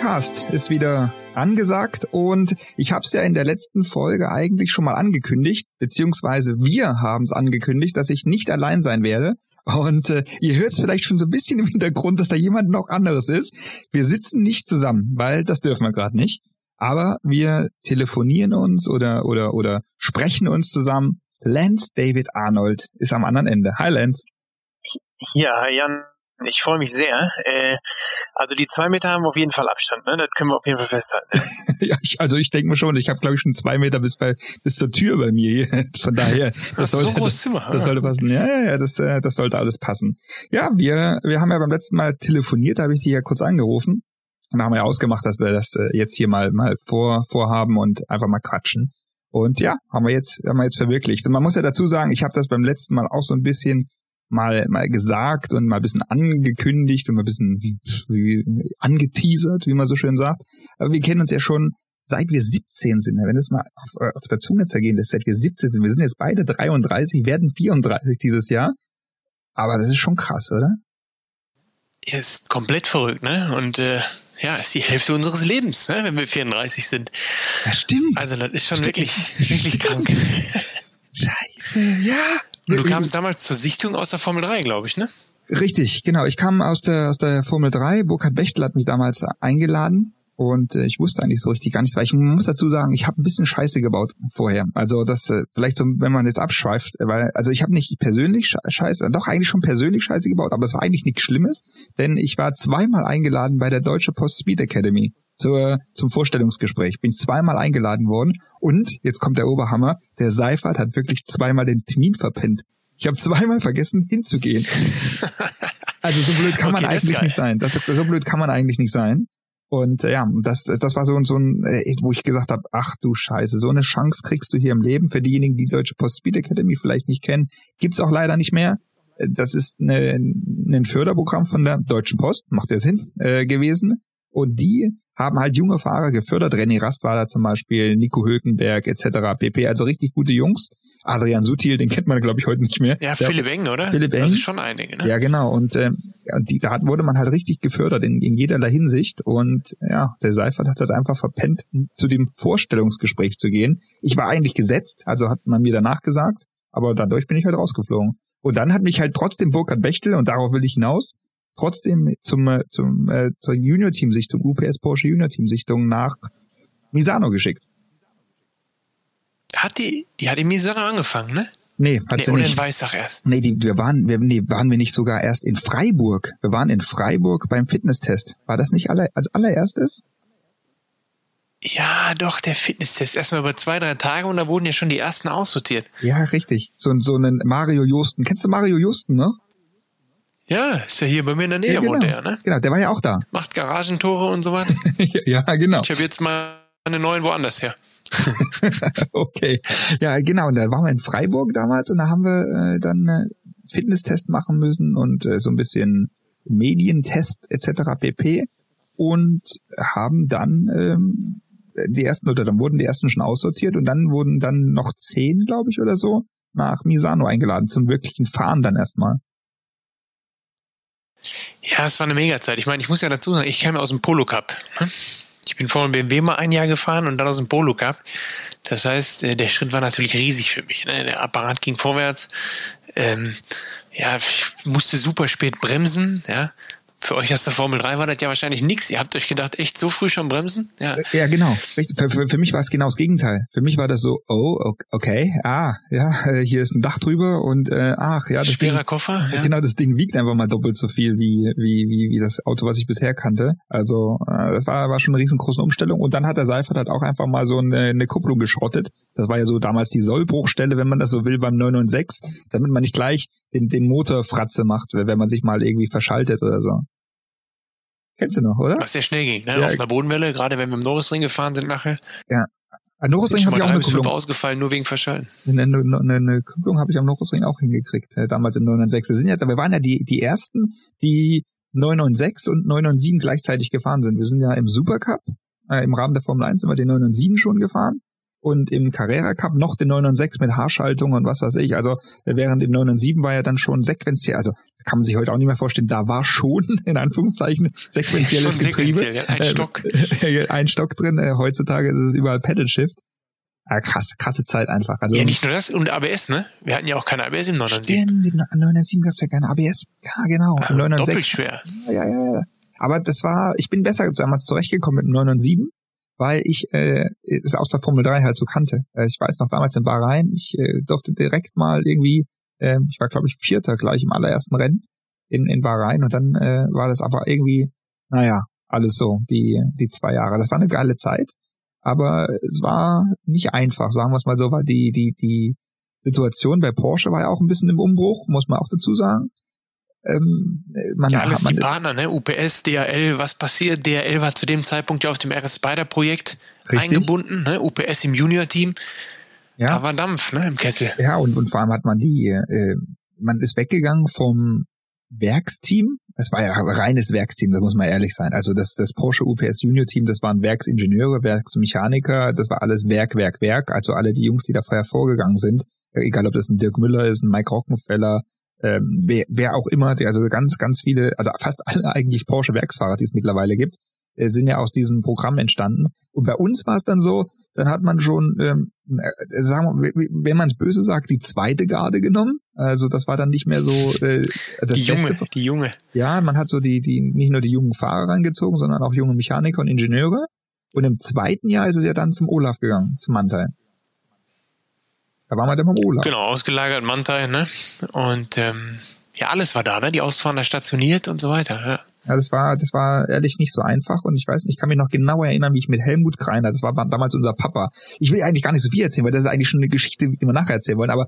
Podcast ist wieder angesagt und ich habe es ja in der letzten Folge eigentlich schon mal angekündigt, beziehungsweise wir haben es angekündigt, dass ich nicht allein sein werde. Und äh, ihr hört es vielleicht schon so ein bisschen im Hintergrund, dass da jemand noch anderes ist. Wir sitzen nicht zusammen, weil das dürfen wir gerade nicht. Aber wir telefonieren uns oder oder oder sprechen uns zusammen. Lance David Arnold ist am anderen Ende. Hi Lance. Ja, Jan, ich freue mich sehr. Äh, also die zwei Meter haben auf jeden Fall Abstand, ne? Das können wir auf jeden Fall festhalten. ja, ich, also ich denke mir schon, ich habe glaube ich schon zwei Meter bis bei bis zur Tür bei mir. Hier. Von daher, das, sollte, so das, Zimmer, das sollte passen. Ja, ja, ja, das, äh, das sollte alles passen. Ja, wir wir haben ja beim letzten Mal telefoniert, da habe ich dich ja kurz angerufen. Und da haben wir ja ausgemacht, dass wir das äh, jetzt hier mal mal vor vorhaben und einfach mal quatschen. Und ja, haben wir jetzt haben wir jetzt verwirklicht. Und man muss ja dazu sagen, ich habe das beim letzten Mal auch so ein bisschen mal, mal gesagt und mal ein bisschen angekündigt und mal ein bisschen wie, angeteasert, wie man so schön sagt. Aber wir kennen uns ja schon seit wir 17 sind. Wenn das mal auf, äh, auf der Zunge zergehen ist, seit wir 17 sind. Wir sind jetzt beide 33, werden 34 dieses Jahr. Aber das ist schon krass, oder? Ja, ist komplett verrückt, ne? Und äh, ja, ist die Hälfte unseres Lebens, ne? wenn wir 34 sind. Ja, stimmt. Also das ist schon stimmt. wirklich, wirklich krank. Scheiße, ja. Und du kamst damals zur Sichtung aus der Formel 3, glaube ich, ne? Richtig, genau. Ich kam aus der, aus der Formel 3. Burkhard Bechtel hat mich damals eingeladen und äh, ich wusste eigentlich so richtig gar nichts, weil ich muss dazu sagen, ich habe ein bisschen Scheiße gebaut vorher. Also das äh, vielleicht so, wenn man jetzt abschweift, weil also ich habe nicht persönlich Scheiße, doch eigentlich schon persönlich Scheiße gebaut, aber es war eigentlich nichts Schlimmes, denn ich war zweimal eingeladen bei der Deutsche Post Speed Academy zur, zum Vorstellungsgespräch. Bin zweimal eingeladen worden und jetzt kommt der Oberhammer. Der Seifert hat wirklich zweimal den Termin verpennt. Ich habe zweimal vergessen hinzugehen. Also so blöd kann okay, man eigentlich nicht sein. Das, so blöd kann man eigentlich nicht sein. Und äh, ja, das, das war so, so ein, äh, wo ich gesagt habe, ach du Scheiße, so eine Chance kriegst du hier im Leben. Für diejenigen, die Deutsche Post Speed Academy vielleicht nicht kennen, gibt's auch leider nicht mehr. Äh, das ist eine, ein Förderprogramm von der Deutschen Post, macht ja Sinn, äh, gewesen. Und die haben halt junge Fahrer gefördert. René Rast war da zum Beispiel, Nico Hülkenberg etc. pp. Also richtig gute Jungs. Adrian Sutil, den kennt man glaube ich heute nicht mehr. Ja, Der, Philipp Eng, oder? Philipp Eng. Das ist schon einige, ne? Ja, genau. Und ähm, die, da wurde man halt richtig gefördert in, in jederlei Hinsicht. Und ja, der Seifert hat das einfach verpennt, zu dem Vorstellungsgespräch zu gehen. Ich war eigentlich gesetzt, also hat man mir danach gesagt, aber dadurch bin ich halt rausgeflogen. Und dann hat mich halt trotzdem Burkhard Bechtel, und darauf will ich hinaus, trotzdem zum, äh, zum, äh, zur Junior-Team-Sichtung, UPS Porsche Junior-Team-Sichtung nach Misano geschickt. Hat die, die hat in Misano angefangen, ne? Nee, hat nee, sie oder nicht. in Weissach erst. Nee, die, wir waren, wir, nee, waren wir nicht sogar erst in Freiburg. Wir waren in Freiburg beim Fitnesstest. War das nicht aller, als allererstes? Ja, doch, der Fitnesstest. Erstmal über zwei, drei Tage und da wurden ja schon die ersten aussortiert. Ja, richtig. So, so einen Mario Justen. Kennst du Mario Justen, ne? Ja, ist ja hier bei mir in der Nähe, ja, genau. der, ne? Genau, der war ja auch da. Macht Garagentore und so weiter. ja, genau. Ich habe jetzt mal eine neuen woanders her. okay. Ja, genau. Und da waren wir in Freiburg damals und da haben wir äh, dann äh, Fitnesstest machen müssen und äh, so ein bisschen Medientest etc. pp. Und haben dann ähm, die ersten oder dann wurden die ersten schon aussortiert und dann wurden dann noch zehn, glaube ich, oder so nach Misano eingeladen zum wirklichen Fahren dann erstmal. Ja, es war eine Mega-Zeit. Ich meine, ich muss ja dazu sagen, ich kam aus dem Polo Cup. Ne? Ich bin vor dem BMW mal ein Jahr gefahren und dann aus dem Polo Cup. Das heißt, äh, der Schritt war natürlich riesig für mich. Ne? Der Apparat ging vorwärts. Ähm, ja, ich musste super spät bremsen. Für euch aus der Formel 3 war das ja wahrscheinlich nichts. Ihr habt euch gedacht, echt so früh schon bremsen? Ja, ja genau. Für, für, für mich war es genau das Gegenteil. Für mich war das so, oh, okay, ah, ja, äh, hier ist ein Dach drüber und äh, ach, ja. Das Schwerer Ding, Koffer. Ja. Genau, das Ding wiegt einfach mal doppelt so viel wie, wie, wie, wie das Auto, was ich bisher kannte. Also äh, das war, war schon eine riesengroße Umstellung. Und dann hat der Seifert halt auch einfach mal so eine, eine Kupplung geschrottet. Das war ja so damals die Sollbruchstelle, wenn man das so will, beim 996, damit man nicht gleich den, den Motor Fratze macht, wenn man sich mal irgendwie verschaltet oder so. Kennst du noch, oder? Was sehr schnell ging, ne? Ja. Auf einer Bodenwelle, gerade wenn wir im Norrisring gefahren sind nachher. Ja. Am Norrisring habe ich auch eine Kupplung. ausgefallen, nur wegen Verschallen. Eine, eine, eine Kupplung habe ich am Norrisring auch hingekriegt, äh, damals im 996. Wir sind ja, wir waren ja die, die ersten, die 996 und 997 gleichzeitig gefahren sind. Wir sind ja im Supercup, äh, im Rahmen der Formel 1 sind wir den 997 schon gefahren. Und im Carrera Cup noch den 996 mit Haarschaltung und was weiß ich. Also während im 997 war ja dann schon sequenziell, also kann man sich heute auch nicht mehr vorstellen, da war schon in Anführungszeichen sequenzielles Getriebe. Ja, ein Stock. ein Stock drin. Äh, heutzutage ist es überall Pedal Shift. Ja, krass, krasse Zeit einfach. Also, ja, nicht nur das und ABS, ne? Wir hatten ja auch keine ABS im 997. Stimmt, im 997 gab es ja keine ABS. Ja, genau. Ja, 996. Doppelt schwer. Ja, ja, ja. Aber das war, ich bin besser damals zurechtgekommen mit dem 997 weil ich äh, es aus der Formel 3 halt so kannte. Äh, ich weiß noch damals in Bahrain, ich äh, durfte direkt mal irgendwie, äh, ich war glaube ich Vierter gleich im allerersten Rennen in, in Bahrain und dann äh, war das aber irgendwie, naja, alles so, die, die zwei Jahre. Das war eine geile Zeit, aber es war nicht einfach, sagen wir es mal so, weil die, die, die Situation bei Porsche war ja auch ein bisschen im Umbruch, muss man auch dazu sagen. Ähm, man, ja, alles man, die Partner, ne? UPS, DHL, was passiert? DHL war zu dem Zeitpunkt ja auf dem RS Spider Projekt eingebunden, ne? UPS im Junior-Team. Ja. Da war Dampf, ne, im Kessel. Ja, und, und vor allem hat man die, äh, man ist weggegangen vom Werksteam. Es war ja reines Werksteam, das muss man ehrlich sein. Also das, das Porsche UPS Junior Team, das waren Werksingenieure, Werksmechaniker, das war alles Werk, Werk, Werk. Also alle die Jungs, die da vorher vorgegangen sind, egal ob das ein Dirk Müller ist, ein Mike Rockenfeller, ähm, wer, wer auch immer, der, also ganz, ganz viele, also fast alle eigentlich Porsche-Werksfahrer, die es mittlerweile gibt, äh, sind ja aus diesem Programm entstanden. Und bei uns war es dann so, dann hat man schon, ähm, äh, sagen wir, wenn man es böse sagt, die zweite Garde genommen. Also das war dann nicht mehr so äh, das die Beste. Junge, die Junge. Ja, man hat so die, die nicht nur die jungen Fahrer reingezogen, sondern auch junge Mechaniker und Ingenieure. Und im zweiten Jahr ist es ja dann zum Olaf gegangen, zum Mantai. Da waren wir dann beim Olaf. Genau, ausgelagert Mantai, ne? Und ähm, ja, alles war da, ne? Die Ausfahrer stationiert und so weiter. Ja. Ja, das war, das war ehrlich nicht so einfach und ich weiß nicht, ich kann mich noch genau erinnern, wie ich mit Helmut Kreiner, das war damals unser Papa. Ich will eigentlich gar nicht so viel erzählen, weil das ist eigentlich schon eine Geschichte, die wir nachher erzählen wollen, aber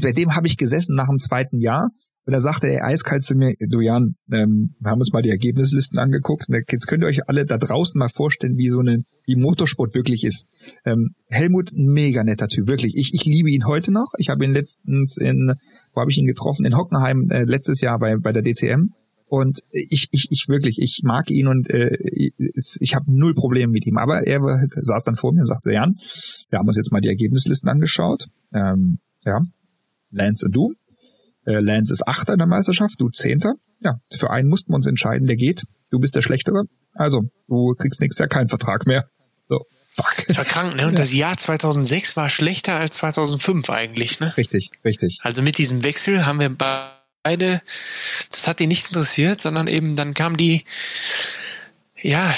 bei dem habe ich gesessen nach dem zweiten Jahr und da sagte er eiskalt zu mir, du Jan, ähm, wir haben uns mal die Ergebnislisten angeguckt. Jetzt könnt ihr euch alle da draußen mal vorstellen, wie so eine, wie Motorsport wirklich ist. Ähm, Helmut, mega netter Typ, wirklich. Ich, ich liebe ihn heute noch. Ich habe ihn letztens in, wo habe ich ihn getroffen? In Hockenheim äh, letztes Jahr bei, bei der DTM. Und ich, ich, ich wirklich, ich mag ihn und äh, ich, ich habe null Probleme mit ihm. Aber er saß dann vor mir und sagte, Jan, wir haben uns jetzt mal die Ergebnislisten angeschaut. Ähm, ja, Lance und du. Äh, Lance ist Achter in der Meisterschaft, du Zehnter. Ja, für einen mussten wir uns entscheiden, der geht. Du bist der Schlechtere. Also, du kriegst nächstes Jahr keinen Vertrag mehr. So, fuck. Das war krank, ne? Und das Jahr 2006 war schlechter als 2005 eigentlich, ne? Richtig, richtig. Also mit diesem Wechsel haben wir beide, das hat ihn nicht interessiert, sondern eben dann kam die, ja,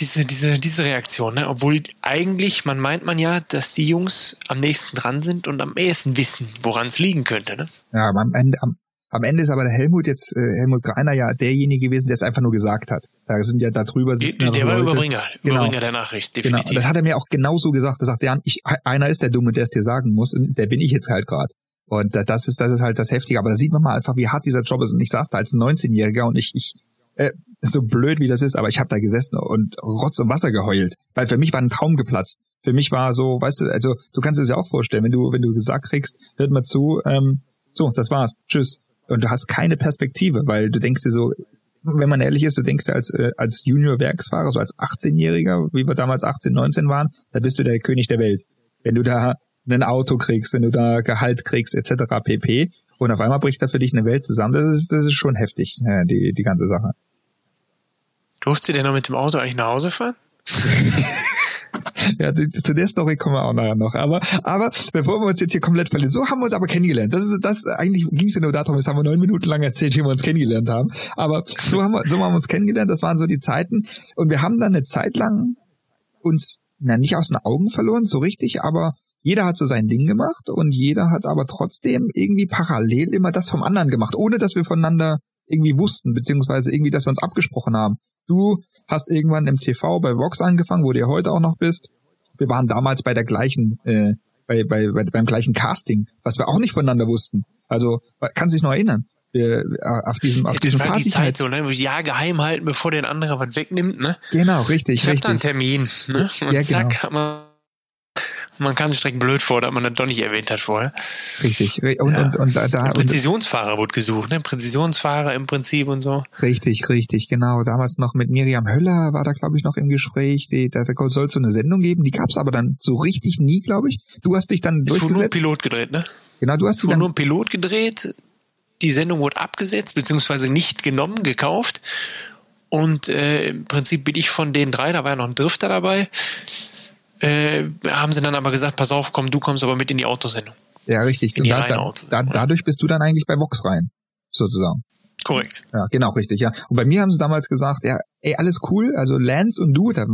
diese, diese, diese Reaktion, ne? Obwohl eigentlich, man meint man ja, dass die Jungs am nächsten dran sind und am ehesten wissen, woran es liegen könnte, ne? Ja, aber am Ende, am, am Ende ist aber der Helmut jetzt, äh, Helmut Greiner ja derjenige gewesen, der es einfach nur gesagt hat. Da sind ja da drüber sitzen. Der, der war Leute. Überbringer, genau. Überbringer der Nachricht, genau. definitiv. Genau. Das hat er mir auch genauso gesagt. Er sagt, Jan, ich, einer ist der Dumme, der es dir sagen muss, und der bin ich jetzt halt gerade. Und das ist, das ist halt das Heftige. Aber da sieht man mal einfach, wie hart dieser Job ist. Und ich saß da als 19-Jähriger und ich, ich, äh, so blöd wie das ist, aber ich habe da gesessen und Rotz und Wasser geheult, weil für mich war ein Traum geplatzt. Für mich war so, weißt du, also du kannst es ja auch vorstellen, wenn du wenn du gesagt kriegst, hört mal zu, ähm, so, das war's, tschüss, und du hast keine Perspektive, weil du denkst dir so, wenn man ehrlich ist, du denkst dir als äh, als Junior-Werksfahrer, so als 18-Jähriger, wie wir damals 18, 19 waren, da bist du der König der Welt. Wenn du da ein Auto kriegst, wenn du da Gehalt kriegst, etc. pp. Und auf einmal bricht da für dich eine Welt zusammen. Das ist, das ist schon heftig, äh, die, die ganze Sache. Durfte der noch mit dem Auto eigentlich nach Hause fahren? ja, zu der Story kommen wir auch nachher noch. Aber, aber bevor wir uns jetzt hier komplett verlieren, so haben wir uns aber kennengelernt. Das ist, das eigentlich ging es ja nur darum, jetzt haben wir neun Minuten lang erzählt, wie wir uns kennengelernt haben. Aber so haben wir, so haben wir uns kennengelernt. Das waren so die Zeiten. Und wir haben dann eine Zeit lang uns, na, nicht aus den Augen verloren, so richtig, aber jeder hat so sein Ding gemacht und jeder hat aber trotzdem irgendwie parallel immer das vom anderen gemacht, ohne dass wir voneinander irgendwie wussten, beziehungsweise irgendwie, dass wir uns abgesprochen haben. Du hast irgendwann im TV bei Vox angefangen, wo du ja heute auch noch bist. Wir waren damals bei der gleichen, äh, bei, bei, bei, beim gleichen Casting, was wir auch nicht voneinander wussten. Also, kann sich noch erinnern. Wir, äh, auf diesem, auf diesem das war die Zeit so, ne? Ja, geheim halten, bevor der andere was wegnimmt, ne? Genau, richtig, ich richtig. hab da einen Termin, ne? Und ja, zack, genau. hat man Man kam sich direkt blöd vor, dass man das doch nicht erwähnt hat vorher. Richtig. Und, ja. und, und, da, da, Präzisionsfahrer wurde gesucht, ne? Präzisionsfahrer im Prinzip und so. Richtig, richtig, genau. Damals noch mit Miriam Höller war da, glaube ich, noch im Gespräch. Die, da soll es so eine Sendung geben, die gab es aber dann so richtig nie, glaube ich. Du hast dich dann es durchgesetzt. wurde nur ein Pilot gedreht, ne? Genau, du hast es wurde nur ein Pilot gedreht. Die Sendung wurde abgesetzt, beziehungsweise nicht genommen, gekauft. Und äh, im Prinzip bin ich von den drei, da war ja noch ein Drifter dabei, äh, haben sie dann aber gesagt, pass auf, komm, du kommst aber mit in die Autosendung. Ja, richtig. In die da, da, da, dadurch bist du dann eigentlich bei Vox rein, sozusagen. Korrekt. Ja, genau, richtig, ja. Und bei mir haben sie damals gesagt, ja, ey, alles cool, also Lance und du, da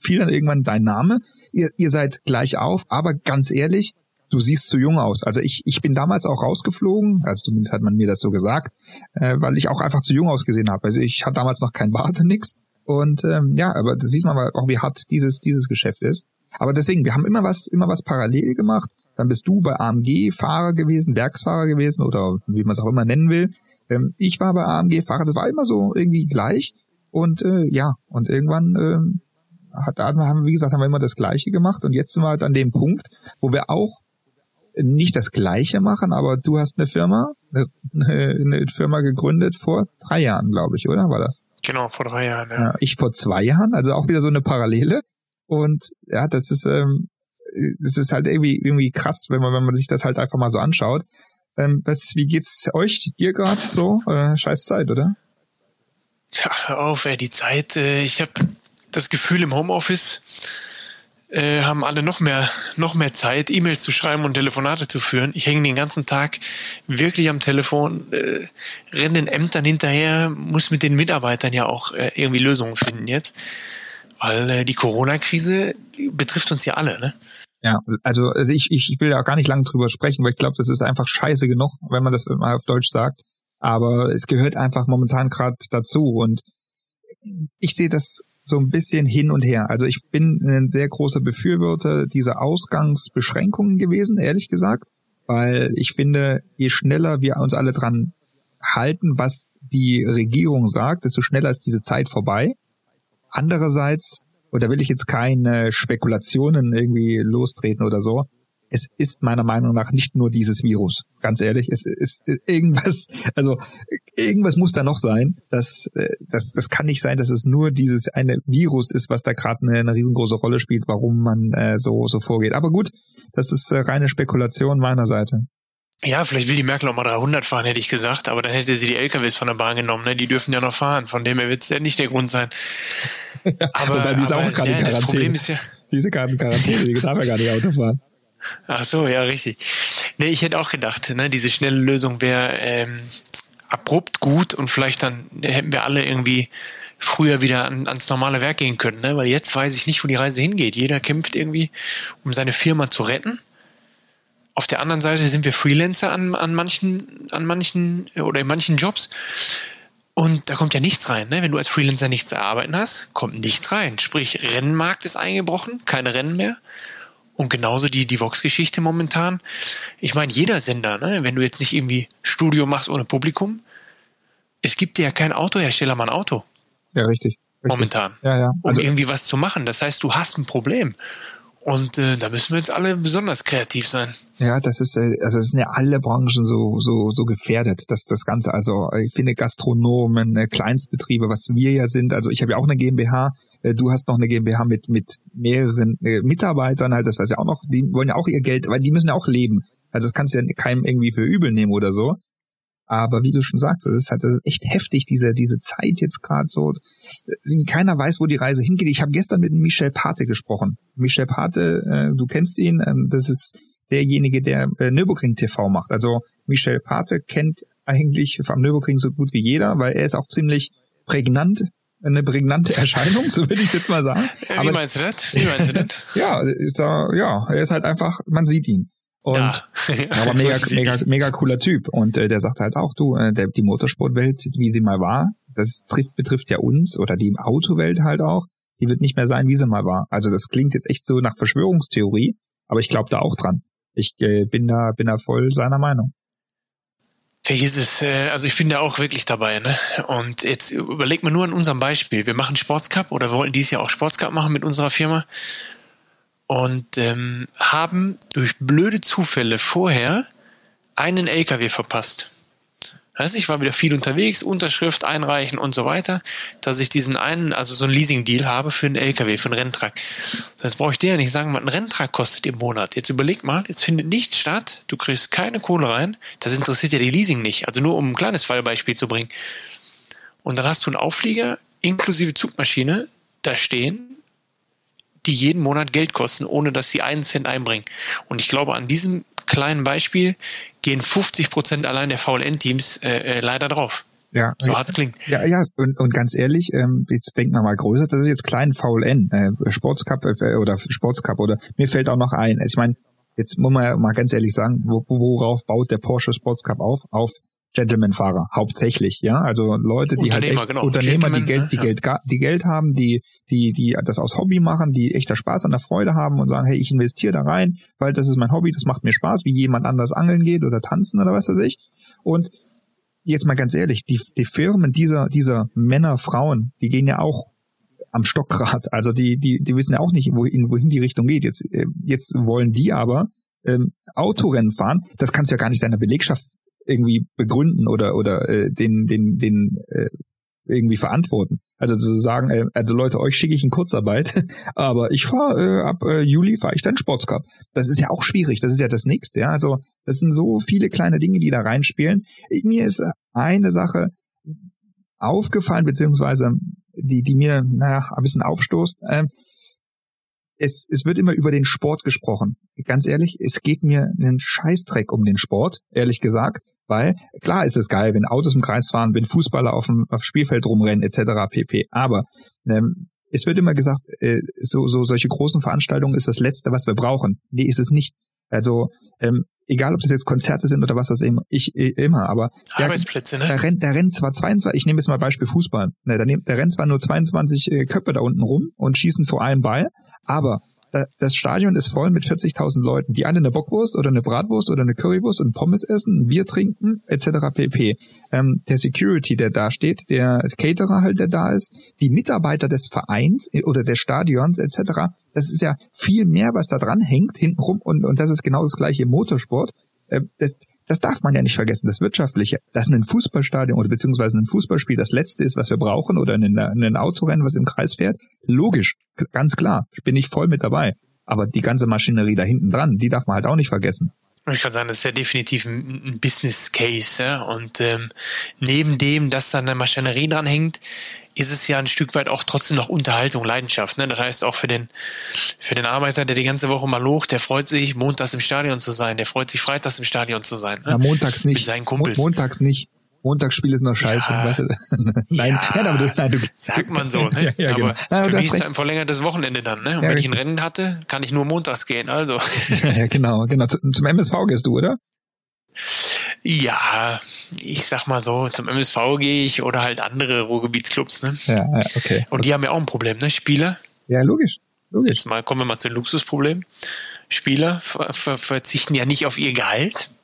fiel dann irgendwann dein Name, ihr, ihr seid gleich auf, aber ganz ehrlich, du siehst zu jung aus. Also ich, ich bin damals auch rausgeflogen, also zumindest hat man mir das so gesagt, äh, weil ich auch einfach zu jung ausgesehen habe. Also ich hatte damals noch kein Bart und nix. Und ähm, ja, aber da sieht man mal auch, wie hart dieses, dieses Geschäft ist. Aber deswegen, wir haben immer was, immer was parallel gemacht. Dann bist du bei AMG Fahrer gewesen, Werksfahrer gewesen oder wie man es auch immer nennen will. Ähm, ich war bei AMG Fahrer, das war immer so irgendwie gleich. Und äh, ja, und irgendwann ähm, hat, haben wir, wie gesagt, haben wir immer das Gleiche gemacht. Und jetzt sind wir halt an dem Punkt, wo wir auch nicht das Gleiche machen, aber du hast eine Firma, eine, eine Firma gegründet vor drei Jahren, glaube ich, oder war das? Genau, vor drei Jahren, ja. ja. Ich vor zwei Jahren, also auch wieder so eine Parallele. Und ja, das ist, ähm, das ist halt irgendwie, irgendwie krass, wenn man, wenn man sich das halt einfach mal so anschaut. Ähm, was, wie geht's euch, dir gerade so? Äh, scheiß Zeit, oder? Ja, hör auf, ey, die Zeit. Äh, ich habe das Gefühl im Homeoffice äh, haben alle noch mehr, noch mehr Zeit, E-Mails zu schreiben und Telefonate zu führen. Ich hänge den ganzen Tag wirklich am Telefon, äh, renne den Ämtern hinterher, muss mit den Mitarbeitern ja auch äh, irgendwie Lösungen finden jetzt. Weil äh, die Corona-Krise betrifft uns ja alle, ne? Ja, also, also ich, ich, ich will ja gar nicht lange drüber sprechen, weil ich glaube, das ist einfach scheiße genug, wenn man das mal auf Deutsch sagt. Aber es gehört einfach momentan gerade dazu. Und ich sehe das so ein bisschen hin und her. Also ich bin ein sehr großer Befürworter dieser Ausgangsbeschränkungen gewesen, ehrlich gesagt, weil ich finde, je schneller wir uns alle dran halten, was die Regierung sagt, desto schneller ist diese Zeit vorbei. Andererseits, und da will ich jetzt keine Spekulationen irgendwie lostreten oder so, es ist meiner Meinung nach nicht nur dieses Virus. Ganz ehrlich, es ist irgendwas, also irgendwas muss da noch sein. Das, äh, das, das kann nicht sein, dass es nur dieses eine Virus ist, was da gerade eine, eine riesengroße Rolle spielt, warum man äh, so, so vorgeht. Aber gut, das ist äh, reine Spekulation meiner Seite. Ja, vielleicht will die Merkel auch mal 300 fahren, hätte ich gesagt, aber dann hätte sie die LKWs von der Bahn genommen, ne? die dürfen ja noch fahren, von dem her wird es ja nicht der Grund sein. aber, die ist aber, auch gerade ja, in Quarantäne. Das Problem ist ja, diese Quarantäne, die darf ja gar nicht Auto fahren. Ach so, ja, richtig. Nee, ich hätte auch gedacht, ne, diese schnelle Lösung wäre ähm, abrupt gut und vielleicht dann hätten wir alle irgendwie früher wieder an, ans normale Werk gehen können, ne? weil jetzt weiß ich nicht, wo die Reise hingeht. Jeder kämpft irgendwie, um seine Firma zu retten auf der anderen Seite sind wir Freelancer an, an manchen, an manchen oder in manchen Jobs. Und da kommt ja nichts rein. Ne? Wenn du als Freelancer nichts zu arbeiten hast, kommt nichts rein. Sprich, Rennmarkt ist eingebrochen, keine Rennen mehr. Und genauso die, die Vox-Geschichte momentan. Ich meine, jeder Sender, ne? wenn du jetzt nicht irgendwie Studio machst ohne Publikum, es gibt dir ja kein Autohersteller mal ein Auto. Ja, richtig. richtig. Momentan. Ja, ja. Also, um irgendwie was zu machen. Das heißt, du hast ein Problem. Und äh, da müssen wir jetzt alle besonders kreativ sein. Ja, das ist, äh, also es sind ja alle Branchen so, so, so gefährdet, dass das Ganze, also ich finde Gastronomen, äh, Kleinstbetriebe, was wir ja sind, also ich habe ja auch eine GmbH, äh, du hast noch eine GmbH mit, mit mehreren äh, Mitarbeitern halt, das weiß ja auch noch, die wollen ja auch ihr Geld, weil die müssen ja auch leben. Also das kannst du ja keinem irgendwie für übel nehmen oder so. Aber wie du schon sagst, es ist halt echt heftig, diese, diese Zeit jetzt gerade so. Keiner weiß, wo die Reise hingeht. Ich habe gestern mit Michel Pate gesprochen. Michel Pate, äh, du kennst ihn, ähm, das ist derjenige, der äh, Nürburgring TV macht. Also Michel Pate kennt eigentlich vom Nürburgring so gut wie jeder, weil er ist auch ziemlich prägnant, eine prägnante Erscheinung, so würde ich jetzt mal sagen. Wie Aber, meinst du das? Wie meinst du das? ja, ist er, ja, er ist halt einfach, man sieht ihn. Und ja. aber mega, mega, mega cooler Typ. Und äh, der sagt halt auch, du, äh, der, die Motorsportwelt, wie sie mal war, das trifft, betrifft ja uns oder die Autowelt halt auch, die wird nicht mehr sein, wie sie mal war. Also das klingt jetzt echt so nach Verschwörungstheorie, aber ich glaube da auch dran. Ich äh, bin da, bin da voll seiner Meinung. Vergiss es, äh, also ich bin da auch wirklich dabei, ne? Und jetzt überleg mal nur an unserem Beispiel. Wir machen Sportscup oder wollten dieses Jahr auch Sportscup machen mit unserer Firma. Und ähm, haben durch blöde Zufälle vorher einen LKW verpasst. Weißt, ich war wieder viel unterwegs, Unterschrift einreichen und so weiter, dass ich diesen einen, also so einen Leasing-Deal habe für einen LKW, für einen Renntrag. Das brauche ich dir ja nicht sagen, was ein Renntrag kostet im Monat. Jetzt überleg mal, jetzt findet nichts statt, du kriegst keine Kohle rein, das interessiert ja die Leasing nicht. Also nur um ein kleines Fallbeispiel zu bringen. Und dann hast du einen Auflieger inklusive Zugmaschine da stehen, die jeden Monat Geld kosten, ohne dass sie einen Cent einbringen. Und ich glaube, an diesem kleinen Beispiel gehen 50 Prozent allein der VLN-Teams äh, äh, leider drauf. Ja, so hart's klingt. Ja, ja, und, und ganz ehrlich, ähm, jetzt denkt man mal größer, das ist jetzt klein VLN, äh, Sportscup äh, oder Sportscup oder mir fällt auch noch ein, ich meine, jetzt muss man ja mal ganz ehrlich sagen, wo, worauf baut der Porsche Sportscup auf? Auf Gentleman-Fahrer, hauptsächlich, ja, also Leute, die halt echt, genau. Unternehmer, die Geld, die ja. Geld, die Geld haben, die, die, die das aus Hobby machen, die echter Spaß an der Freude haben und sagen, hey, ich investiere da rein, weil das ist mein Hobby, das macht mir Spaß, wie jemand anders angeln geht oder tanzen oder was weiß ich. Und jetzt mal ganz ehrlich, die, die Firmen dieser, dieser Männer, Frauen, die gehen ja auch am Stockrad. Also die, die, die wissen ja auch nicht, wohin, wohin die Richtung geht. Jetzt, äh, jetzt wollen die aber ähm, Autorennen fahren. Das kannst du ja gar nicht deiner Belegschaft irgendwie begründen oder oder äh, den den den äh, irgendwie verantworten. Also zu sagen, äh, also Leute, euch schicke ich in Kurzarbeit, aber ich fahre äh, ab äh, Juli fahre ich dann Sportscup. Das ist ja auch schwierig. Das ist ja das nächste. Ja, also das sind so viele kleine Dinge, die da reinspielen. Mir ist eine Sache aufgefallen beziehungsweise die die mir naja ein bisschen aufstoßt. Äh, es, es wird immer über den Sport gesprochen. Ganz ehrlich, es geht mir einen Scheißdreck um den Sport, ehrlich gesagt. Weil klar ist es geil, wenn Autos im Kreis fahren, wenn Fußballer auf dem, auf Spielfeld rumrennen etc. pp. Aber ähm, es wird immer gesagt, äh, so, so solche großen Veranstaltungen ist das Letzte, was wir brauchen. Nee, ist es nicht. Also ähm, egal, ob das jetzt Konzerte sind oder was das immer, ich immer, aber Arbeitsplätze, der, ne? Der rennt, der rennt zwar 22, ich nehme jetzt mal Beispiel Fußball, ne, der, der rennt zwar nur 22 äh, Köpfe da unten rum und schießen vor allem Ball, aber das Stadion ist voll mit 40.000 Leuten, die alle eine Bockwurst oder eine Bratwurst oder eine Currywurst und Pommes essen, ein Bier trinken, etc. pp. Ähm, der Security, der da steht, der Caterer halt, der da ist, die Mitarbeiter des Vereins äh, oder des Stadions etc. Das ist ja viel mehr, was da dran hängt hintenrum und, und das ist genau das gleiche im Motorsport. Äh, das, das darf man ja nicht vergessen, das Wirtschaftliche, dass ein Fußballstadion oder beziehungsweise ein Fußballspiel das letzte ist, was wir brauchen, oder ein, ein Autorennen, was im Kreis fährt, logisch, ganz klar, bin ich voll mit dabei. Aber die ganze Maschinerie da hinten dran, die darf man halt auch nicht vergessen. Ich kann sagen, das ist ja definitiv ein, Business Case. Ja? Und ähm, neben dem, dass da eine Maschinerie dran hängt, ist es ja ein Stück weit auch trotzdem noch Unterhaltung, Leidenschaft. Ne? Das heißt auch für den, für den Arbeiter, der die ganze Woche mal locht, der freut sich, montags im Stadion zu sein, der freut sich, freitags im Stadion zu sein. Ne? Ja, montags nicht. Mit seinen Kumpels. montags nicht. Montagsspiel ist noch scheiße. Ja, weißt du? nein, ja, nein, aber du, nein, du, sagt man so. Ne? ja, ja, aber genau. nein, für mich ist es ein verlängertes Wochenende dann. Ne? Und wenn ich ein Rennen hatte, kann ich nur montags gehen. Also. ja, genau, genau. Zum MSV gehst du, oder? Ja, ich sag mal so, zum MSV gehe ich oder halt andere Ruhrgebietsclubs, ne? Ja, okay. Und die haben ja auch ein Problem, ne? Spieler. Ja, logisch. logisch. Jetzt mal kommen wir mal zum Luxusproblem. Spieler ver ver verzichten ja nicht auf ihr Gehalt.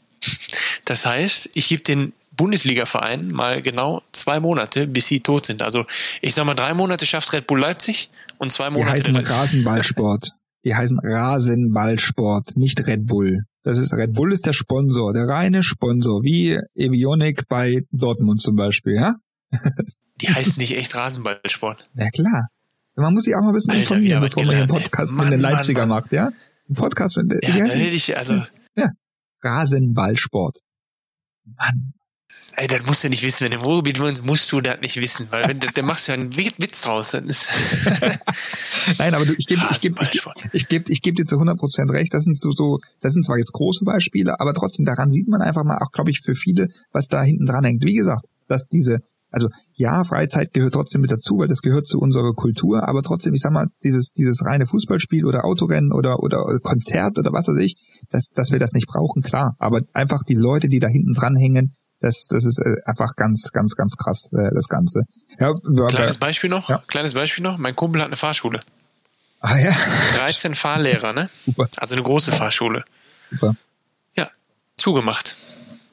Das heißt, ich gebe den Bundesliga-Verein mal genau zwei Monate, bis sie tot sind. Also ich sag mal, drei Monate schafft Red Bull Leipzig und zwei Monate. Die heißen Rasenballsport. Die heißen Rasenballsport, nicht Red Bull. Das ist Red Bull ist der Sponsor, der reine Sponsor, wie Evionic bei Dortmund zum Beispiel, ja? Die heißt nicht echt Rasenballsport. Ja klar. Man muss sich auch mal ein bisschen Alter, informieren, bevor man den Podcast Mann, mit den Leipziger Mann, Mann. macht, ja? Ein Podcast mit ja, hätte ich, also ja. Rasenballsport. Mann, Ey, das musst du nicht wissen. Wenn du im Ruhrgebiet wohnst, musst du das nicht wissen, weil wenn, da machst du ja einen Witz draus. Dann ist Nein, aber du, ich gebe ich geb, ich, ich geb, ich geb dir zu 100 Prozent recht. Das sind so, so, das sind zwar jetzt große Beispiele, aber trotzdem, daran sieht man einfach mal auch, glaube ich, für viele, was da hinten dran hängt. Wie gesagt, dass diese, also ja, Freizeit gehört trotzdem mit dazu, weil das gehört zu unserer Kultur, aber trotzdem, ich sag mal, dieses, dieses reine Fußballspiel oder Autorennen oder, oder Konzert oder was weiß ich, dass, dass wir das nicht brauchen, klar. Aber einfach die Leute, die da hinten dran hängen, das, das ist äh, einfach ganz, ganz, ganz krass, äh, das Ganze. Ja, Kleines Beispiel noch, ja. kleines Beispiel noch. Mein Kumpel hat eine Fahrschule. Ah ja. 13 Fahrlehrer, ne? Super. Also eine große Fahrschule. Super. Ja, zugemacht.